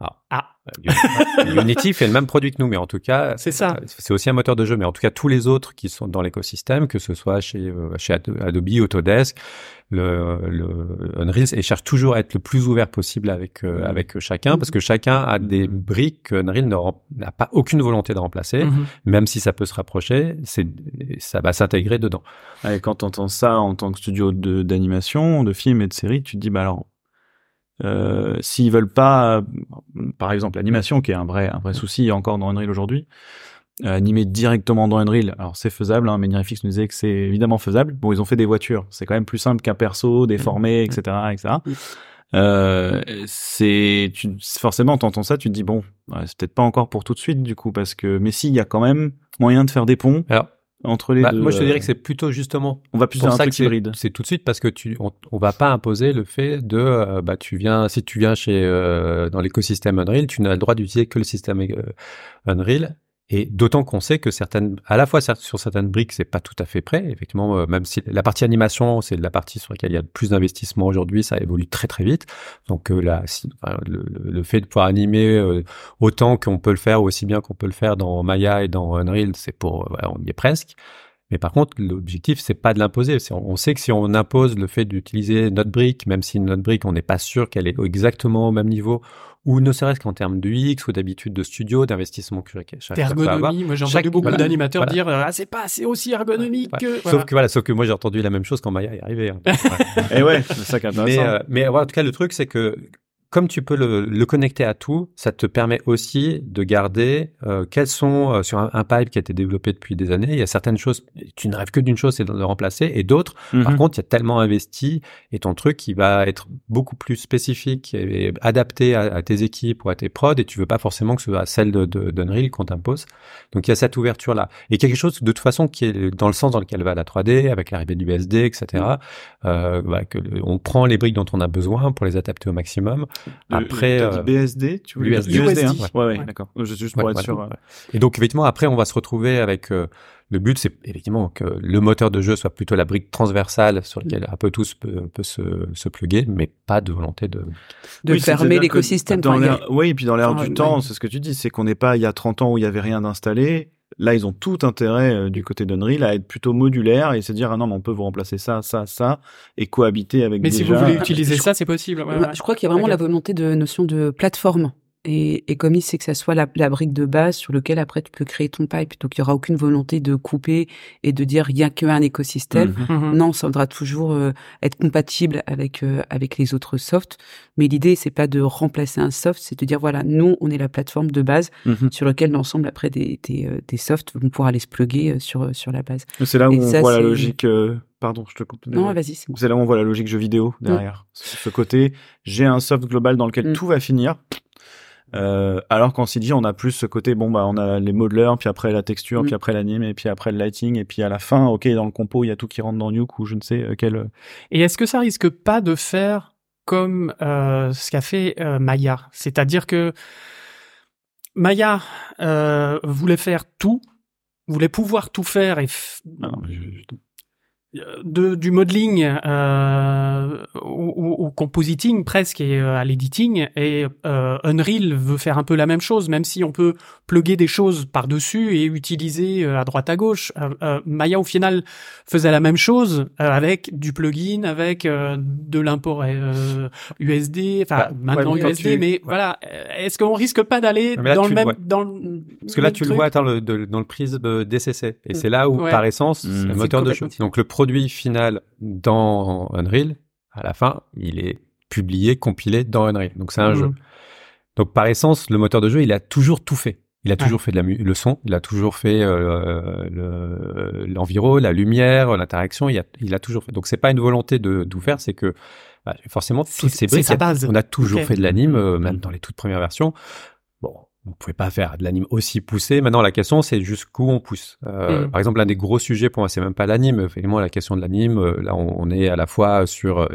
ah. ah. Unity fait le même produit que nous, mais en tout cas, c'est ça. C'est aussi un moteur de jeu, mais en tout cas tous les autres qui sont dans l'écosystème, que ce soit chez euh, chez Adobe, Autodesk, le, le Unreal, et cherche toujours à être le plus ouvert possible avec euh, mm-hmm. avec chacun, parce que chacun a des briques que Unreal n'a pas aucune volonté de remplacer, mm-hmm. même si ça peut se rapprocher, c'est ça va s'intégrer dedans. Et quand tu entends ça en tant que studio d'animation, de, de films et de séries, tu te dis bah alors euh, S'ils veulent pas, par exemple, l'animation, qui est un vrai, un vrai souci encore dans Unreal aujourd'hui, euh, animer directement dans Unreal, alors c'est faisable, hein, mais Nirifix nous disait que c'est évidemment faisable. Bon, ils ont fait des voitures, c'est quand même plus simple qu'un perso déformé, etc., mmh. etc. Euh, c'est tu, forcément t'entends ça, tu te dis bon, c'est peut-être pas encore pour tout de suite du coup, parce que mais si il y a quand même moyen de faire des ponts. Alors, entre les bah, deux. Moi, je te dirais que c'est plutôt justement. On va plus dans un truc hybride. C'est tout de suite parce que tu, on, on, va pas imposer le fait de, euh, bah, tu viens, si tu viens chez euh, dans l'écosystème Unreal, tu n'as le droit d'utiliser que le système euh, Unreal et d'autant qu'on sait que certaines, à la fois sur certaines briques, c'est pas tout à fait prêt. Effectivement, euh, même si la partie animation, c'est la partie sur laquelle il y a le plus d'investissement aujourd'hui, ça évolue très très vite. Donc euh, là, le, fait de pouvoir animer euh, autant qu'on peut le faire, ou aussi bien qu'on peut le faire dans Maya et dans Unreal, c'est pour, on y est presque. Mais par contre, l'objectif, c'est pas de l'imposer. On sait que si on impose le fait d'utiliser notre brique, même si notre brique, on n'est pas sûr qu'elle est exactement au même niveau, ou ne serait-ce qu'en termes de UX ou d'habitude de studio, d'investissement que D'ergonomie, moi j'ai entendu beaucoup d'animateurs dire ah c'est pas assez aussi ergonomique que... Sauf que voilà, sauf que moi j'ai entendu la même chose quand Maya est arrivé. Hein. Et ouais, c'est ça qui est Mais, euh, mais en tout cas le truc c'est que comme tu peux le, le, connecter à tout, ça te permet aussi de garder euh, quels sont euh, sur un, pipe qui a été développé depuis des années. Il y a certaines choses, tu ne rêves que d'une chose, c'est de le remplacer, et d'autres, par mhm. contre, il y a tellement investi et ton truc qui va être beaucoup plus spécifique et adapté à, tes équipes ou à tes prods, et tu veux pas forcément que ce soit celle de, de d'Unreal qu'on t'impose. Donc il y a cette ouverture là, et quelque chose de toute façon qui est dans le sens dans lequel va la 3D, avec l'arrivée du BSD, etc. Euh, bah, que on prend les briques dont on a besoin pour les adapter au maximum. Après, euh, BSD, tu veux USD, USD, hein ouais, ouais, d'accord. Juste pour être sûr. Et donc effectivement, après, on va se retrouver avec euh, le but, c'est effectivement que le moteur de jeu soit plutôt la brique transversale sur laquelle un peu tous peut, peut se, se plugger, mais pas de volonté de de fermer l'écosystème. Oui, et puis dans l'air du temps, c'est ce que tu dis, c'est qu'on n'est pas il y a 30 ans où il y avait rien d'installé Là, ils ont tout intérêt euh, du côté d'Unreal à être plutôt modulaire et se dire ah non, mais on peut vous remplacer ça, ça, ça et cohabiter avec. Mais si vous voulez utiliser ça, c'est possible. Je crois qu'il y a vraiment la volonté de notion de plateforme. Et, et comme il sait que ça soit la, la, brique de base sur lequel après tu peux créer ton pipe, donc il y aura aucune volonté de couper et de dire il y a qu'un écosystème. Mhm. Mhm. Non, ça devra toujours euh, être compatible avec euh, avec les autres softs. Mais l'idée c'est pas de remplacer un soft, c'est de dire voilà nous on est la plateforme de base mhm. sur lequel l'ensemble après des des, euh, des softs vont pouvoir aller se plugger sur sur la base. C'est là où on voit la logique. Pardon, je te coupe. Non, vas-y. C'est là où on voit la logique jeu vidéo derrière. Ce côté, j'ai un soft global dans lequel mm. tout va finir euh, alors qu'en CG, on a plus ce côté, bon, bah, on a les modelers, puis après la texture, puis après l'anime, et puis après le lighting, et puis à la fin, ok, dans le compo, il y a tout qui rentre dans Nuke ou je ne sais euh, quel. Euh. Et est-ce que ça risque pas de faire comme euh, ce qu'a fait Maya? C'est-à-dire que Maya voulait faire tout, voulait pouvoir tout faire et. De, du modeling euh, au, au, compositing presque et euh, à l'editing. Et euh, Unreal veut faire un peu la même chose même si on peut plugger des choses par dessus et utiliser euh, à droite à gauche. Euh, Maya au final faisait la même chose avec du plugin avec de l'import USD enfin bah, maintenant USD mais voilà. Est-ce qu'on risque pas d'aller dans le même dans le, parce que là tu le vois dans le, dans le prisme DCC et mm. c'est là où par essence mm. le moteur de jeu. donc le produit final dans Unreal, à la fin, il est publié, compilé dans Unreal. Donc c'est un mhm. jeu. Donc par essence, le moteur de jeu, il a toujours tout fait. Il a toujours fait de la le son, il a toujours fait euh, l'environ, la lumière, l'interaction. Il a, il a toujours fait. Donc c'est pas une volonté de tout faire, c'est que bah, forcément toutes ces briques, on a toujours fait de l'anime, euh, même dans les toutes premières versions. On pouvait pas faire de l'anime aussi poussé. Maintenant, la question, c'est jusqu'où on pousse. Euh, mm. Par exemple, un des gros sujets pour moi, c'est même pas l'anime. Effectivement, la question de l'anime, euh, là, on, est à la fois sur euh,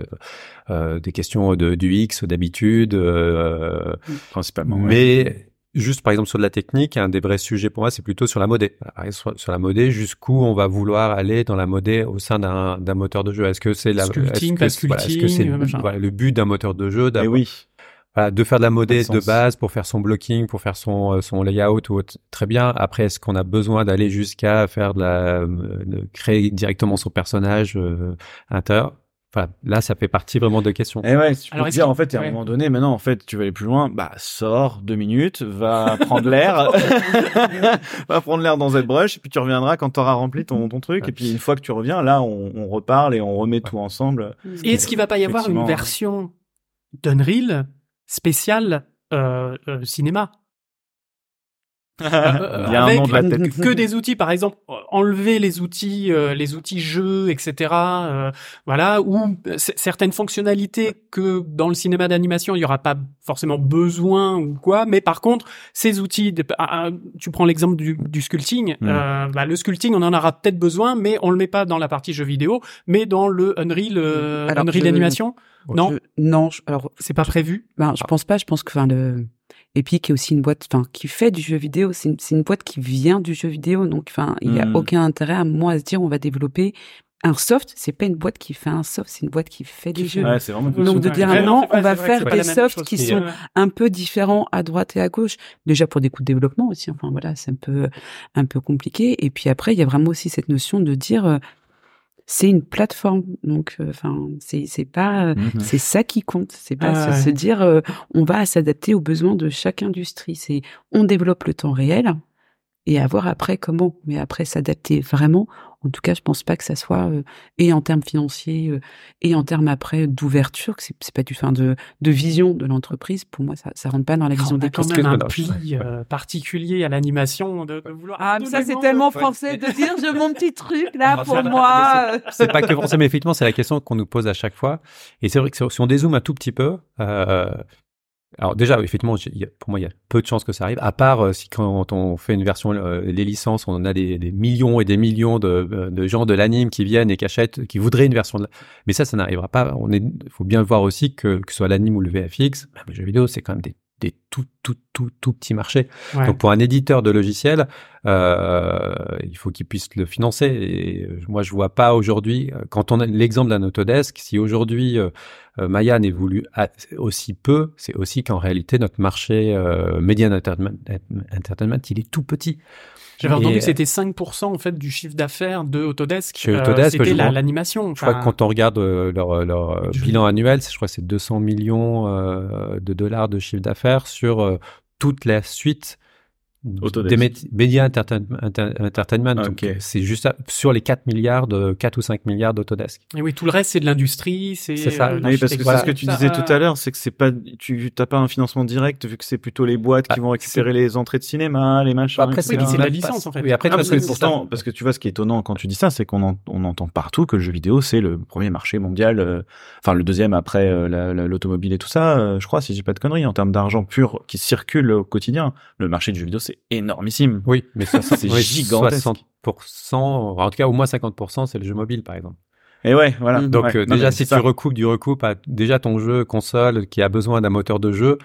euh des questions de, du X d'habitude, mm. principalement. Mais juste, par exemple, sur de la technique, un des vrais sujets pour moi, c'est plutôt sur la modée. Sur, sur, la modée, jusqu'où on va vouloir aller dans la modée au sein d'un moteur de jeu? Est-ce que c'est la sculpting, est-ce que, c'est le but d'un moteur de jeu oui voilà, de faire de la modée de base pour faire son blocking, pour faire son euh, son layout ou autre, très bien. Après, est-ce qu'on a besoin d'aller jusqu'à faire de la euh, de créer directement son personnage euh, intérieur? Enfin, là, ça fait partie vraiment de questions. Et ouais, tu peux dire, en fait, à un moment donné, maintenant, en fait, tu vas aller plus loin, bah, sors deux minutes, va prendre l'air, va prendre l'air dans ZBrush, et puis tu reviendras quand tu auras rempli ton, ton truc, et puis une fois que tu reviens, là, on, on reparle et on remet tout ensemble. Et est-ce qu'il va pas y avoir une version d'Unreal spécial euh, euh, cinéma. Euh, Il y a un nom de la tête. que des outils, par exemple, enlever les outils, les outils jeux, etc. voilà, ou certaines fonctionnalités que dans le cinéma d'animation il y aura pas forcément besoin ou quoi, mais par contre ces outils, ah, ah, tu prends l'exemple du, du, sculpting, mm. bah, le sculpting on en aura peut-être besoin, mais on le met pas dans la partie jeux vidéo, mais dans le Unreal, Unreal Animation. Non, non. alors, c'est pas prévu. Ben, je pense pas. Je pense que, enfin, le Epic est aussi une boîte, enfin, qui fait du jeu vidéo. C'est une, une, boîte qui vient du jeu vidéo. Donc, enfin, il y a hmm. aucun intérêt à moi à se dire on va développer un soft. C'est pas une boîte qui fait un soft, c'est une boîte qui fait des jeux. Ouais, vraiment donc de dire non, on va faire des softs qui sont un peu différents à droite et à gauche. Déjà pour des coûts de développement aussi. Enfin voilà, c'est un peu un peu compliqué. Et puis après, il y a vraiment aussi cette notion de dire euh, c'est une plateforme donc euh, enfin c'est c'est pas euh, mhm. c'est ça qui compte. C'est pas ah se, dire euh, on va s'adapter aux besoins de chaque industrie. C'est on développe le temps réel et à voir après comment. Mais après s'adapter vraiment en tout cas, je pense pas que ça soit euh, et en termes financiers euh, et en termes après d'ouverture, que c'est pas du fin de, de vision de l'entreprise. Pour moi, ça, ça rentre pas dans la vision des quand même un pli euh, particulier à l'animation de, vouloir. Ah, mais ça c'est tellement français de dire je mon petit truc là pour moi. C'est pas que français, mais effectivement, c'est la question qu'on nous pose à chaque fois. Et c'est vrai que si on dézoome un tout petit peu, euh, alors déjà, effectivement, pour moi, il y a peu de chances que ça arrive. À part euh, si quand on fait une version, euh, les licences, on a des, millions et des millions de, euh, de gens de l'anime qui viennent et qui achètent, qui voudraient une version. De... Mais ça, ça n'arrivera pas. On faut bien voir aussi que que ce soit l'anime ou le VFX, même les jeux vidéo, c'est quand même des des tout tout tout tout petits marchés. Donc pour un éditeur de logiciel, euh, il faut qu'il puisse le financer. Et moi je vois pas aujourd'hui, quand on a l'exemple d'un Autodesk, si aujourd'hui euh, Maya n'évolue aussi peu, c'est aussi qu'en réalité notre marché euh, Media entertainment, entertainment, il est tout petit. J'avais entendu que c'était 5% en fait du chiffre d'affaires de Autodesk. Chez Autodesk, c'était l'animation. Je crois que quand on regarde euh, leur, euh, leur euh, bilan annuel, je crois que c'est 200 millions de dollars de chiffre d'affaires sur toute la suite des médias entertainment. C'est juste sur les 4 milliards de 4 ou 5 milliards d'Autodesk. Et oui, tout le reste c'est de l'industrie, c'est ça. Euh, oui, parce que c'est ce que tu disais tout à l'heure, c'est que c'est pas tu t'as pas un financement direct vu que c'est plutôt les boîtes qui bah, vont récupérer les entrées de cinéma, les machins. après c'est la licence en fait. Oui, après parce que pourtant parce que tu vois ce qui est étonnant quand tu dis ça, c'est qu'on on entend partout que le jeu vidéo c'est le premier marché mondial euh, enfin le deuxième après euh, l'automobile et tout ça, je crois si j'ai pas de conneries en termes d'argent pur qui circule au quotidien. Le marché du jeu vidéo c'est énormissime. Oui, mais ça, c'est gigantesque. 60%, en tout cas au moins 50%, c'est le jeu mobile, par exemple. Et ouais, voilà. Donc euh, déjà, si tu recoupes du recoupe à déjà ton jeu console qui a besoin d'un moteur de jeu,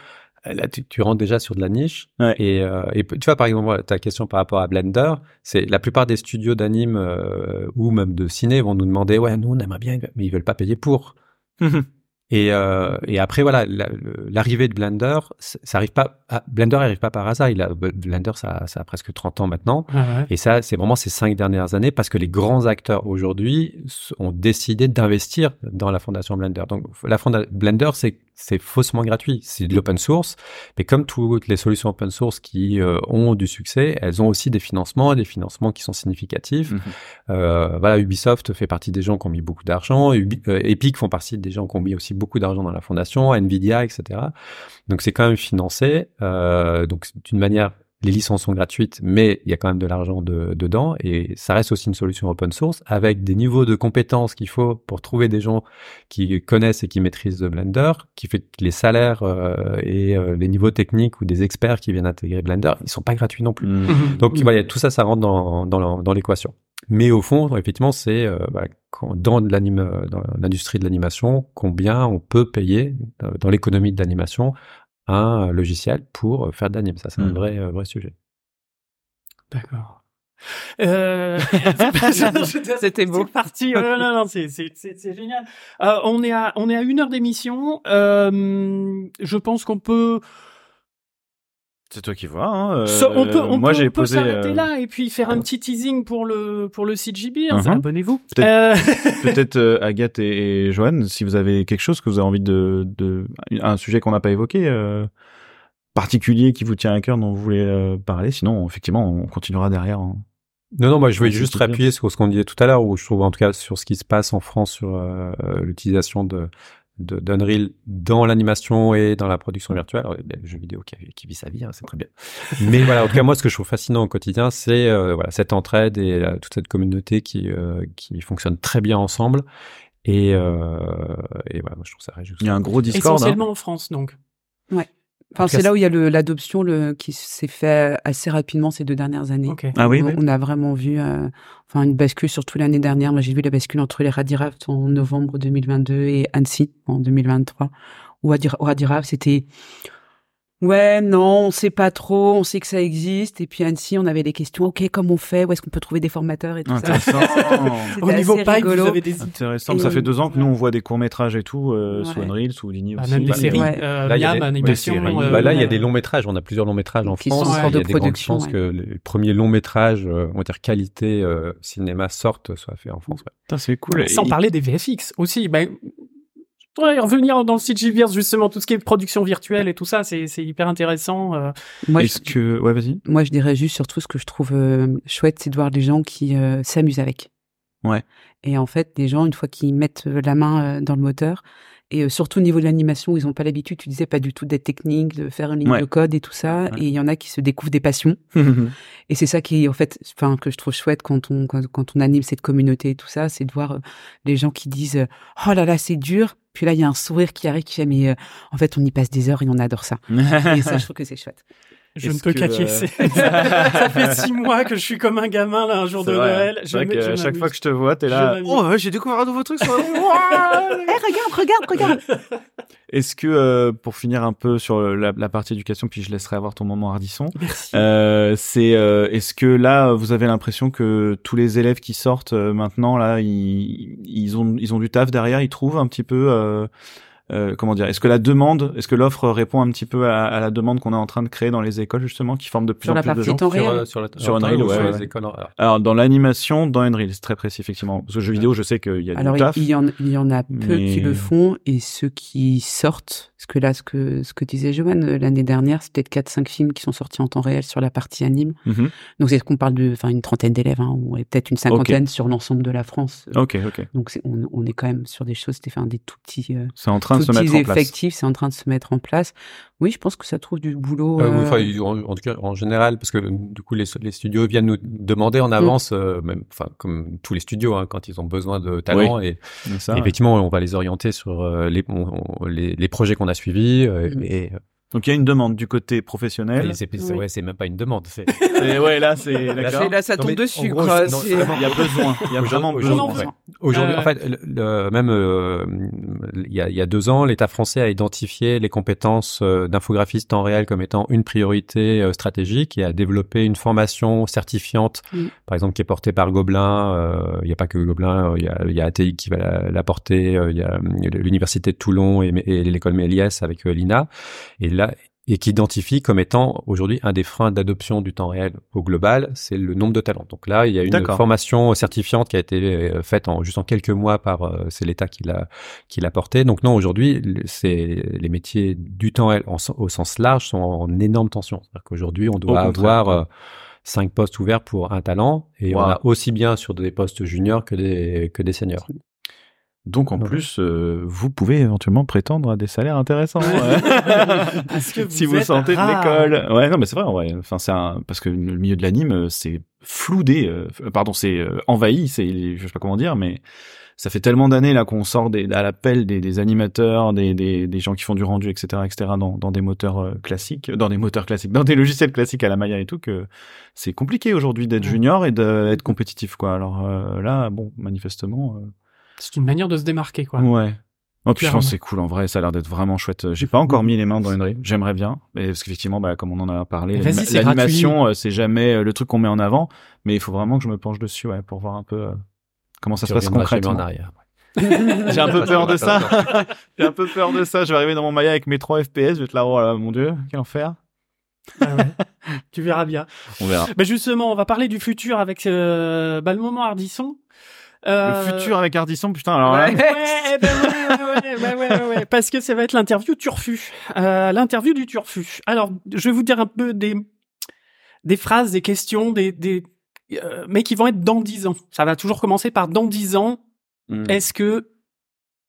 là, tu, tu, rentres déjà sur de la niche. Ouais. Et, euh, et, tu vois, par exemple, ta question par rapport à Blender, c'est la plupart des studios d'anime ou même de ciné vont nous demander, ouais, nous on aimerait bien, mais ils veulent pas payer pour. Et, euh, et après voilà, l'arrivée de Blender, ça arrive pas. Blender n'arrive pas par hasard. Il a Blender, ça, ça a presque 30 ans maintenant. Ah ouais. Et ça, c'est vraiment ces cinq dernières années parce que les grands acteurs aujourd'hui ont décidé d'investir dans la fondation Blender. Donc la fondation Blender, c'est c'est faussement gratuit. C'est de l'open source, mais comme toutes les solutions open source qui euh, ont du succès, elles ont aussi des financements, des financements qui sont significatifs. Mhm. Euh, voilà, Ubisoft fait partie des gens qui ont mis beaucoup d'argent. Euh, Epic font partie des gens qui ont mis aussi beaucoup d'argent dans la fondation, Nvidia, etc. Donc c'est quand même financé. Euh, donc d'une manière les licences sont gratuites, mais il y a quand même de l'argent de, dedans et ça reste aussi une solution open source avec des niveaux de compétences qu'il faut pour trouver des gens qui connaissent et qui maîtrisent Blender, qui fait que les salaires euh, et euh, les niveaux techniques ou des experts qui viennent intégrer Blender, ils sont pas gratuits non plus. Mmh. Donc voilà, tout ça, ça rentre dans, dans, dans l'équation. Mais au fond, effectivement, c'est euh, bah, dans l'industrie de l'animation, combien on peut payer dans l'économie de l'animation un logiciel pour faire de l'anime. Ça, c'est un Mm. vrai, euh, vrai sujet. D'accord. Euh... C'était beau. C'est parti. Oh, non, non, non, c'est génial. Euh, on est à on est à une heure d'émission. Euh, je pense qu'on peut. C'est toi qui vois. Hein. euh, So- on peut, on moi, peut, j'ai on peut posé. s'arrêter euh, là et puis faire un petit teasing pour le pour le CGB. hein, Mhm. Abonnez-vous. Peut-être- Euh, euh, Agathe et, et Joanne, si vous avez quelque chose que vous avez envie de, de un sujet qu'on n'a pas évoqué, euh, particulier qui vous tient à cœur dont vous voulez euh, parler. Sinon, effectivement, on continuera derrière. hein. Non, non, moi je voulais Ouais, juste c'est bien. appuyer sur ce qu'on disait tout à l'heure, où je trouve en tout cas sur ce qui se passe en France sur euh, l'utilisation de de- d'Unreal dans l'animation et dans la production virtuelle. Alors, il y a le jeu vidéo qui, qui vit sa vie, hein, c'est très bien. Mais voilà, en tout cas, moi, ce que je trouve fascinant au quotidien, c'est euh, voilà cette entraide et euh, toute cette communauté qui euh, qui fonctionne très bien ensemble. Et, euh, et voilà, moi, je trouve ça réjouissant. Il y a un gros Discord. hein. essentiellement en France donc. Enfin, c'est là où il y a le- l'adoption le, qui s'est fait assez rapidement ces deux dernières années. Ah oui, on, oui. on a vraiment vu euh, enfin une bascule surtout l'année dernière. Moi, j'ai vu la bascule entre les Radiraft en novembre 2022 et Annecy en 2023. Où Radira- au Radiraft, c'était ouais, non, on sait pas trop, on sait que ça existe. Et puis Annecy, on avait des questions. Ok, comment on fait? Où est-ce qu'on peut trouver des formateurs et tout ça? Intéressant. C'était Au niveau pipe, vous avez des Intéressant. Et Ça on- fait deux ans que nous on voit des courts métrages et tout euh, sous Ouais. Unreal, sous Lini bah, aussi. même des Bah, séries. ouais. Euh, Là, il y a des- animation. des séries. euh, bah là, il y a euh, des longs métrages. On a plusieurs longs métrages en Qui France. sont en il y a de des grandes chances ouais. que les premiers longs métrages, euh, on va dire qualité euh, cinéma sortent, soient faits en France. ouais. C'est cool. Sans Et- parler des VFX aussi. Ben, je voudrais revenir dans le CGVerse justement tout ce qui est production virtuelle et tout ça, c'est c'est hyper intéressant. euh. Moi, Est-ce je, que ouais, vas-y. moi, je dirais juste surtout ce que je trouve euh, chouette, c'est de voir des gens qui euh, s'amusent avec. Ouais. Et en fait, des gens, une fois qu'ils mettent la main euh, dans le moteur, et euh, surtout au niveau de l'animation, où ils n'ont pas l'habitude, tu disais pas du tout d'être technique, de faire une ligne Ouais. de code et tout ça. Ouais. Et il y en a qui se découvrent des passions. Et c'est ça qui, en fait, enfin, que je trouve chouette quand on, quand, quand on anime cette communauté et tout ça, c'est de voir euh, les gens qui disent, euh, oh là là, c'est dur. Puis là, il y a un sourire qui arrive qui fait, mais euh, en fait, on y passe des heures et on adore ça. Et ça, je trouve que c'est chouette. Je ne Est-ce peux que, qu'acquiescer. euh, ça fait six mois que je suis comme un gamin là un jour de vrai. Noël. Vrai que je chaque fois que je te vois, t'es là. Oh, ouais, j'ai découvert un nouveau truc. sur- Eh, regarde, regarde, regarde. Est-ce que euh, pour finir un peu sur la, la partie éducation, puis je laisserai avoir ton moment hardisson. Merci. Euh, c'est euh, est-ce que là vous avez l'impression que tous les élèves qui sortent euh, maintenant là ils, ils ont ils ont du taf derrière ils trouvent un petit peu comment dire est-ce que la demande est-ce que l'offre répond un petit peu à, à la demande qu'on est en train de créer dans les écoles justement qui forment de plus Sur en plus de gens temps Sur, réel. euh, sur, la, Sur Unreal, ou ouais, sur ouais. les écoles. alors, alors dans l'animation dans Unreal c'est très précis effectivement parce que jeux vidéo je sais qu'il y a Alors, du taf il y, en, il y en a peu Mais- qui le font et ceux qui sortent, parce que là, ce que, ce que disait Johan euh, l'année dernière, c'est peut-être 4-5 films qui sont sortis en temps réel sur la partie anime. Mhm. Donc, c'est qu'on parle de, enfin, une trentaine d'élèves, hein, ou peut-être une cinquantaine sur l'ensemble de la France. ok ok Donc, c'est- on, on est quand même sur des choses, c'était enfin, des tout petits, euh, c'est en train de se mettre en place effectifs, c'est en train de se mettre en place. Oui, je pense que ça trouve du boulot. Euh, euh, en, en tout cas, en général, parce que du coup, les, les studios viennent nous demander Mm. en avance, euh, même, enfin, comme tous les studios, hein, quand ils ont besoin de talent, et ouais. effectivement, on va les orienter sur euh, les, on- on- les, les projets qu'on a suivis, euh, Mm. et euh, Donc il y a une demande du côté professionnel. c'est ouais, c'est même pas une demande. C'est ouais, là c'est d'accord. Là, ça tombe dessus. Gros, quoi, il y a besoin. Il y a vraiment besoin. Aujourd'hui, en fait, le, même euh, il, y a, il y a deux ans, l'État français a identifié les compétences euh, d'infographiste en réel comme étant une priorité euh, stratégique et a développé une formation certifiante, mm. par exemple qui est portée par Gobelin. il n'y a pas que Gobelin, il y a, il y a ATI qui va la, porter, il y a l'université de Toulon et, et l'école Méliès avec l'INA. Et là, et qui identifie comme étant aujourd'hui un des freins d'adoption du temps réel au global, c'est le nombre de talents. Donc là, il y a une formation certifiante qui a été euh, faite en juste en quelques mois par euh, c'est l'État qui l'a qui l'a porté. Donc non, aujourd'hui, c'est les métiers du temps réel au sens large sont en énorme tension. C'est-à-dire qu'aujourd'hui, on doit avoir euh, cinq postes ouverts pour un talent et on a aussi bien sur des postes juniors que des que des seniors. Donc en plus, euh, vous pouvez éventuellement prétendre à des salaires intéressants. parce que si vous sortez de l'école. Ouais, non, mais c'est vrai. Ouais. Enfin, c'est un... parce que le milieu de l'anime, euh, c'est floudé. Euh, pardon, c'est envahi. C'est, je sais pas comment dire, mais ça fait tellement d'années là qu'on sort des, à l'appel des, des animateurs, des, des, des, gens qui font du rendu, etc., etc., dans, dans des moteurs classiques, dans des moteurs classiques, dans des logiciels classiques à la Maya et tout, que c'est compliqué aujourd'hui d'être junior et d'être compétitif, quoi. Alors là, bon, manifestement. C'est une manière de se démarquer, quoi. Ouais. Oh, puis je pense c'est cool en vrai, ça a l'air d'être vraiment chouette. J'ai pas encore mis les mains dans Unreal, j'aimerais bien, mais parce qu'effectivement, bah, comme on en a parlé, l'animation, euh, c'est jamais euh, le truc qu'on met en avant, mais il faut vraiment que je me penche dessus, ouais, pour voir un peu euh, comment ça se passe concrètement. En arrière. J'ai un peu peur de ça. J'ai un peu peur de ça. Je vais arriver dans mon Maya avec mes 3 FPS, je vais être là, oh mon dieu, quel enfer. Ah ouais. tu verras bien. On verra. Mais justement, on va parler du futur avec euh, bah, le moment Ardisson. Euh... Le futur avec Ardisson, putain, alors là... Ouais, ouais, ouais, ouais, ouais, ouais, parce que ça va être l'interview Turfu. Euh, l'interview du Turfu. Alors, je vais vous dire un peu des, des phrases, des questions, des, des, euh, mais qui vont être dans dix ans. Ça va toujours commencer par dans dix ans. Hmm. Est-ce que,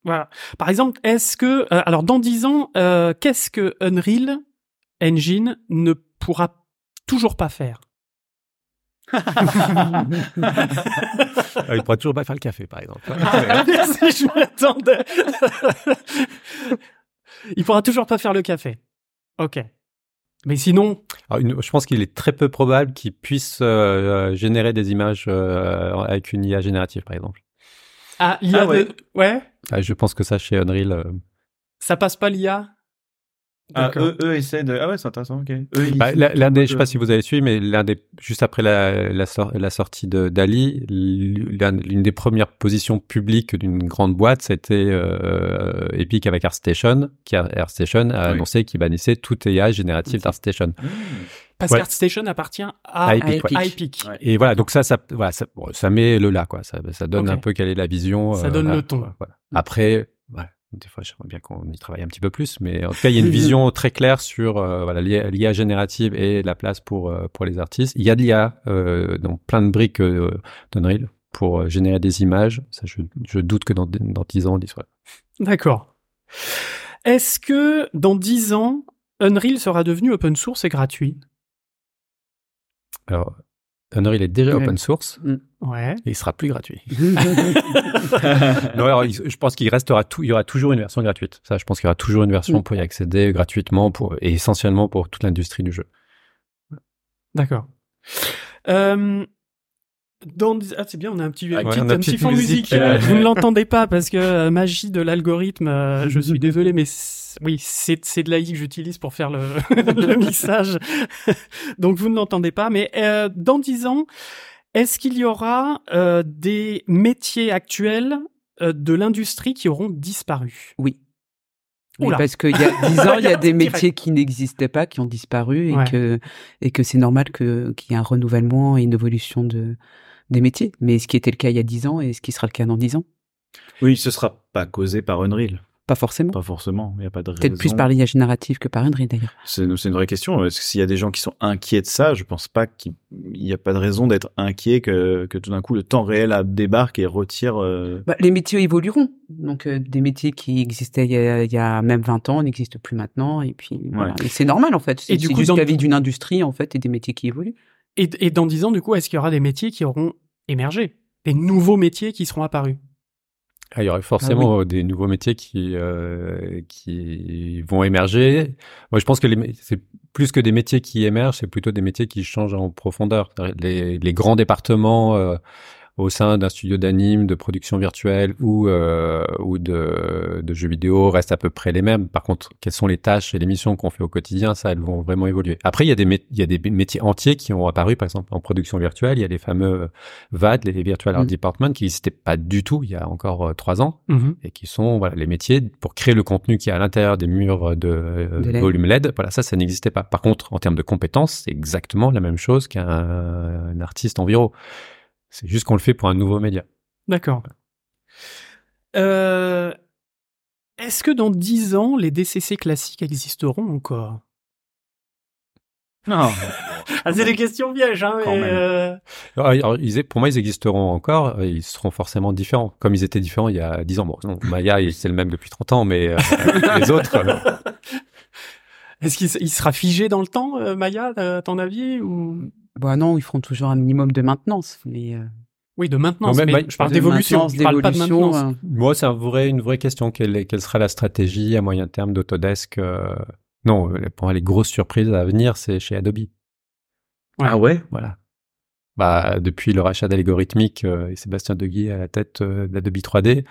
voilà. Par exemple, est-ce que, euh, alors dans dix ans, euh, qu'est-ce que Unreal Engine ne pourra toujours pas faire? Il pourra toujours pas faire le café, par exemple. Ah, je m'attendais. il pourra toujours pas faire le café. Ok. Mais sinon, je pense qu'il est très peu probable qu'il puisse euh, générer des images euh, avec une IA générative, par exemple. Ah, l'IA ah, ouais. ouais. Ah, je pense que ça chez Unreal. Euh, ça passe pas l'IA ah, eux, eux essaient de. Ah ouais, c'est intéressant. Ok. bah, l'un des, je sais pas si vous avez suivi, mais l'un des, juste après la, la, la sortie de Dali, l'une des premières positions publiques d'une grande boîte, c'était euh, Epic avec ArtStation, qui a, ArtStation a annoncé qu'il bannissait tout AI génératif d'ArtStation. Mmh. Parce qu'ArtStation appartient à, Epic. Et voilà, donc ça, ça, voilà, ça, ça met le là, quoi. Ça, ça donne un peu quelle est la vision. Ça donne euh, le ton. Voilà. Après, voilà des fois, j'aimerais bien qu'on y travaille un petit peu plus, mais en tout cas, il y a une vision très claire sur euh, voilà l'IA générative et la place pour euh, pour les artistes. Il y a de l'IA euh, dans plein de briques d'Unreal pour générer des images. Ça, je, je doute que dans dans dix ans, on y soit. D'accord. Est-ce que dans dix ans, Unreal sera devenu open source et gratuit? Alors, Unreal est déjà open source. Mm. Ouais. Et il sera plus gratuit. non, alors, je pense qu'il restera tout, il y aura toujours une version gratuite. Ça, je pense qu'il y aura toujours une version mm. pour y accéder gratuitement pour, et essentiellement pour toute l'industrie du jeu. D'accord. Euh, dans... Ah, c'est bien, on a un petit, un petit, fond de musique. Euh, vous ne l'entendez pas parce que euh, magie de l'algorithme, euh, je suis désolé, mais oui, c'est c'est de l'AI que j'utilise pour faire le, le mixage. Donc vous ne l'entendez pas, mais euh, dans dix ans, est-ce qu'il y aura euh, des métiers actuels euh, de l'industrie qui auront disparu? Oui. Oui, parce qu'il y a dix ans, il y a des métiers qui n'existaient pas, qui ont disparu, et que et que c'est normal que qu'il y ait un renouvellement et une évolution de des métiers. Mais ce qui était le cas il y a dix ans et ce qui sera le cas dans dix ans. Oui, ce sera pas causé par Unreal. Pas forcément. Pas forcément. Il n'y a pas de raison. Peut-être plus par l'IA générative que par Unreal d'ailleurs. C'est une vraie question. Que s'il y a des gens qui sont inquiets de ça, je pense pas qu'il n'y a pas de raison d'être inquiet que, que tout d'un coup le temps réel débarque et retire. Euh... Bah, les métiers évolueront. Donc euh, des métiers qui existaient il y, a, il y a même 20 ans n'existent plus maintenant. Et puis voilà. c'est normal en fait. C'est juste la vie d'une industrie en fait et des métiers qui évoluent. Et, et dans 10 ans du coup, est-ce qu'il y aura des métiers qui auront émergé, des nouveaux métiers qui seront apparus? Ah, il y aurait forcément des nouveaux métiers qui euh, qui vont émerger. Moi, je pense que c'est plus que des métiers qui émergent, c'est plutôt des métiers qui changent en profondeur. Les, les grands départements euh, au sein d'un studio d'anime, de production virtuelle ou euh, ou de, de, jeux vidéo restent à peu près les mêmes. Par contre, quelles sont les tâches et les missions qu'on fait au quotidien, ça, elles vont vraiment évoluer. Après, il y a des il y a des métiers entiers qui ont apparu, par exemple en production virtuelle. Il y a les fameux VAD, les Virtual Art mm. Department, qui n'existaient pas du tout il y a encore euh, trois ans mm-hmm. et qui sont voilà les métiers pour créer le contenu qui est à l'intérieur des murs de, de volume LED. Voilà, ça, ça n'existait pas. Par contre, en termes de compétences, c'est exactement la même chose qu'un artiste environ. C'est juste qu'on le fait pour un nouveau média. D'accord. Euh, est-ce que dans 10 ans, les DCC classiques existeront encore? Non. ah, c'est des questions pièges, hein, euh, pour moi, ils existeront encore. Ils seront forcément différents, comme ils étaient différents il y a 10 ans. Bon, Maya, c'est le même depuis 30 ans, mais euh, les autres. Est-ce qu'il sera figé dans le temps, Maya, à ton avis, ou? Bah non, ils feront toujours un minimum de maintenance, mais. Euh, oui, de maintenance. mais, je parle d'évolution. Je parle pas de maintenance. Euh. Moi, c'est vrai, une vraie question. Quelle, quelle sera la stratégie à moyen terme d'Autodesk euh... Non, pour moi, les grosses surprises à venir, c'est chez Adobe. Ah ouais? Voilà. Bah, depuis le rachat d'Algorithmique euh, et Sébastien Deguy à la tête d'Adobe 3D,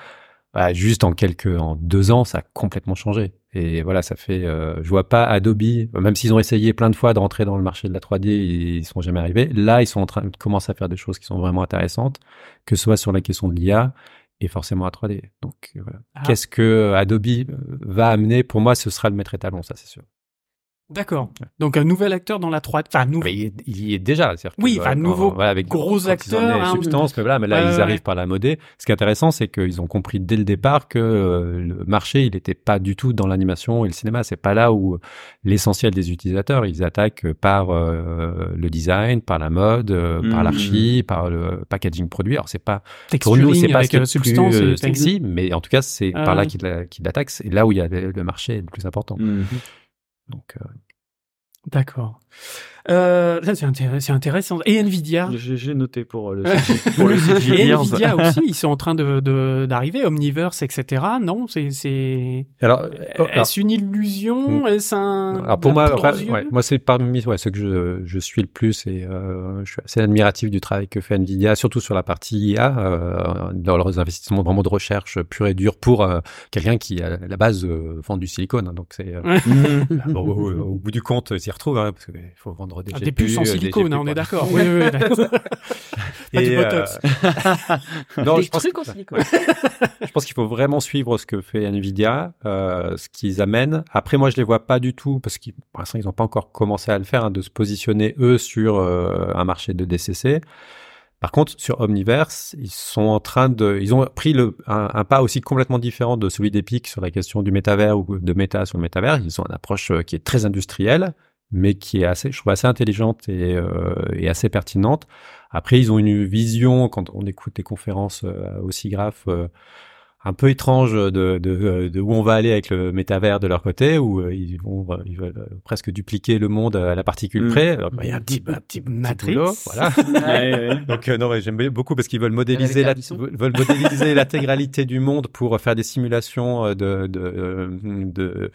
bah, juste en quelques, en deux ans, ça a complètement changé. Et voilà, ça fait, euh, je vois pas Adobe, même s'ils ont essayé plein de fois de rentrer dans le marché de la 3D, ils sont jamais arrivés. Là, ils sont en train de commencer à faire des choses qui sont vraiment intéressantes, que ce soit sur la question de l'IA et forcément à 3D. Donc, euh, voilà. Ah. qu'est-ce que Adobe euh, va amener? Pour moi, ce sera le maître étalon, ça, c'est sûr. D'accord. Donc un nouvel acteur dans la 3 enfin nouveau... il, y est déjà, Oui, enfin nouveau voilà, avec gros acteurs hein, substance, mais voilà, mais là ils arrivent par la modée. Ce qui est intéressant, c'est qu'ils ont compris dès le départ que euh, le marché, il n'était pas du tout dans l'animation et le cinéma, c'est pas là où l'essentiel des utilisateurs, ils attaquent par euh, le design, par la mode, euh, par mmh. l'archi, par le packaging produit. Alors c'est pas pour nous, c'est pas ce substance plus sexy, mais en tout cas, c'est par là qu'ils attaquent, c'est là où il y a le, marché le plus important. Mmh. Donc, euh, D'accord. Euh, c'est intéressant. Et Nvidia. J'ai noté pour euh, le, pour le Et Nvidia aussi, ils sont en train de d'arriver, Omniverse, etc. Non, c'est c'est. Alors, oh, est-ce une illusion? Hmm. Est-ce un Alors pour moi, ouais, moi c'est parmi ouais, ce que je, je suis le plus et euh, je suis assez admiratif du travail que fait Nvidia, surtout sur la partie IA, euh, dans leurs investissements vraiment de recherche pure et dure pour euh, quelqu'un qui à la base euh, vend du silicone. Hein, donc c'est bon, au, bout du compte, s'y retrouve hein, parce qu'il faut vendre des, ah, des puces en silicone, hein, on est d'accord. oui, oui, oui Pas du botox. Euh... non, je pense, je pense qu'il faut vraiment suivre ce que fait Nvidia, euh, ce qu'ils amènent. Après, moi, je les vois pas du tout parce qu'ils, pour l'instant, ils n'ont pas encore commencé à le faire, hein, de se positionner eux sur euh, un marché de DCC. Par contre, sur Omniverse, ils sont en train de, ils ont pris le, un, un pas aussi complètement différent de celui d'Epic sur la question du métavers ou de méta sur le métavers. Ils ont une approche qui est très industrielle mais qui est assez, je trouve assez intelligente et, euh, et, assez pertinente. Après, ils ont une vision quand on écoute des conférences euh, aussi graves. Euh, un peu étrange de, de, de, où on va aller avec le métavers de leur côté, où euh, ils vont ils veulent euh, presque dupliquer le monde à la particule mm. près. il y a un petit, un petit Matrix. voilà. Donc euh, non, j'aime beaucoup parce qu'ils veulent modéliser la, veulent modéliser l'intégralité du monde pour faire des simulations de de de,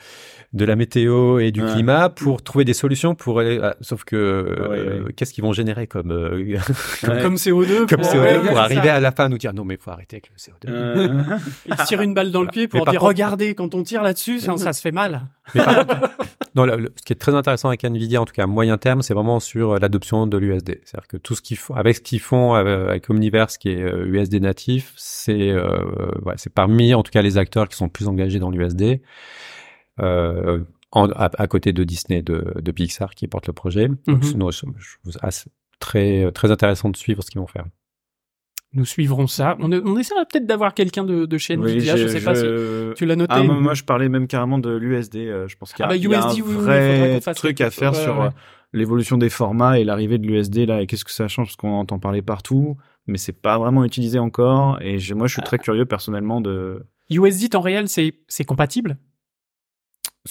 de la météo et du climat pour trouver des solutions pour aller. Ah, sauf que qu'est-ce qu'ils vont générer comme comme, CO2 comme CO2 pour arriver à la fin nous dire non mais faut arrêter avec le CO2 il tire une balle dans le pied pour dire regardez quand on tire là-dessus ça, se fait mal. non, ce qui est très intéressant avec Nvidia en tout cas à moyen terme c'est vraiment sur euh, l'adoption de l'USD. C'est-à-dire que tout ce qu'ils font avec ce qu'ils font euh, avec Omniverse qui est USD euh, natif, c'est euh, ouais, c'est parmi en tout cas les acteurs qui sont plus engagés dans l'USD. Euh, à, côté de Disney, de, de Pixar qui porte le projet. Donc, mm je, je, très très intéressant de suivre ce qu'ils vont faire nous suivrons ça. On, on essaiera peut-être d'avoir quelqu'un de, de chez Nvidia. je, sais pas si tu l'as noté. Ah, moi, je parlais même carrément de l'USD. Euh, je pense qu'il y, a, ah bah, un vrai truc à faire sur euh, l'évolution des formats et l'arrivée de l'USD là. Et qu'est-ce que ça change parce qu'on entend parler partout, mais c'est pas vraiment utilisé encore. Et moi, je suis très curieux personnellement de. USD temps réel, c'est compatible?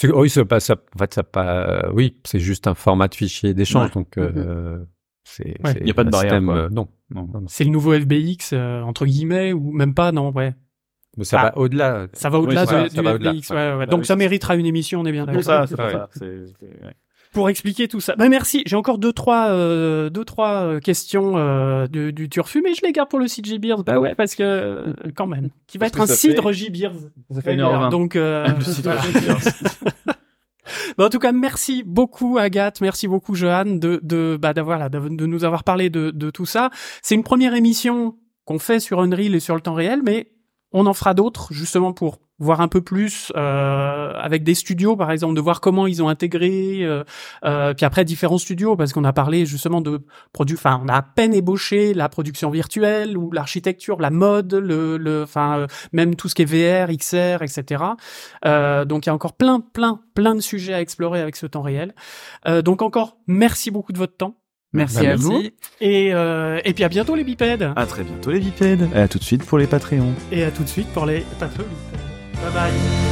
Oui, c'est pas ça. En fait, ça pas. Oui, c'est juste un format de fichier d'échange, donc. Mm-hmm. Euh, c'est, il n'y a pas de barrière. Euh, non. non. C'est le nouveau FBX, euh, entre guillemets, ou même pas, non, ouais. Mais ça Ah. va au-delà. Ça va au-delà Oui, va- du. FBX, ouais, ouais, ouais. Bah Donc oui, ça méritera une émission, on est bien d'accord. pour ça, c'est Ouais. ça. Ouais. Pour expliquer tout ça. Bah merci. J'ai encore deux trois euh, deux trois euh, questions euh, du, du turfu, mais je les garde pour le site J-Beers. Bah ouais, parce que euh, quand même, qui va Parce être un cidre fait- J-Beers. Ça fait une heure. Donc euh, Le cidre Bah, en tout cas, merci beaucoup Agathe, merci beaucoup Johan de de bah d'avoir de nous avoir parlé de de tout ça. C'est une première émission qu'on fait sur Unreal et sur le temps réel, mais on en fera d'autres justement pour voir un peu plus euh, avec des studios par exemple de voir comment ils ont intégré euh, euh, puis après différents studios parce qu'on a parlé justement de produits enfin on a à peine ébauché la production virtuelle ou l'architecture la mode le le enfin euh, même tout ce qui est VR XR etc euh, donc il y a encore plein plein plein de sujets à explorer avec ce temps réel Euh, donc encore merci beaucoup de votre temps Merci Bah, à vous. et et, et puis à bientôt les bipèdes À très bientôt les bipèdes. Et à tout de suite pour les Patreons. et à tout de suite pour les patrons 拜拜。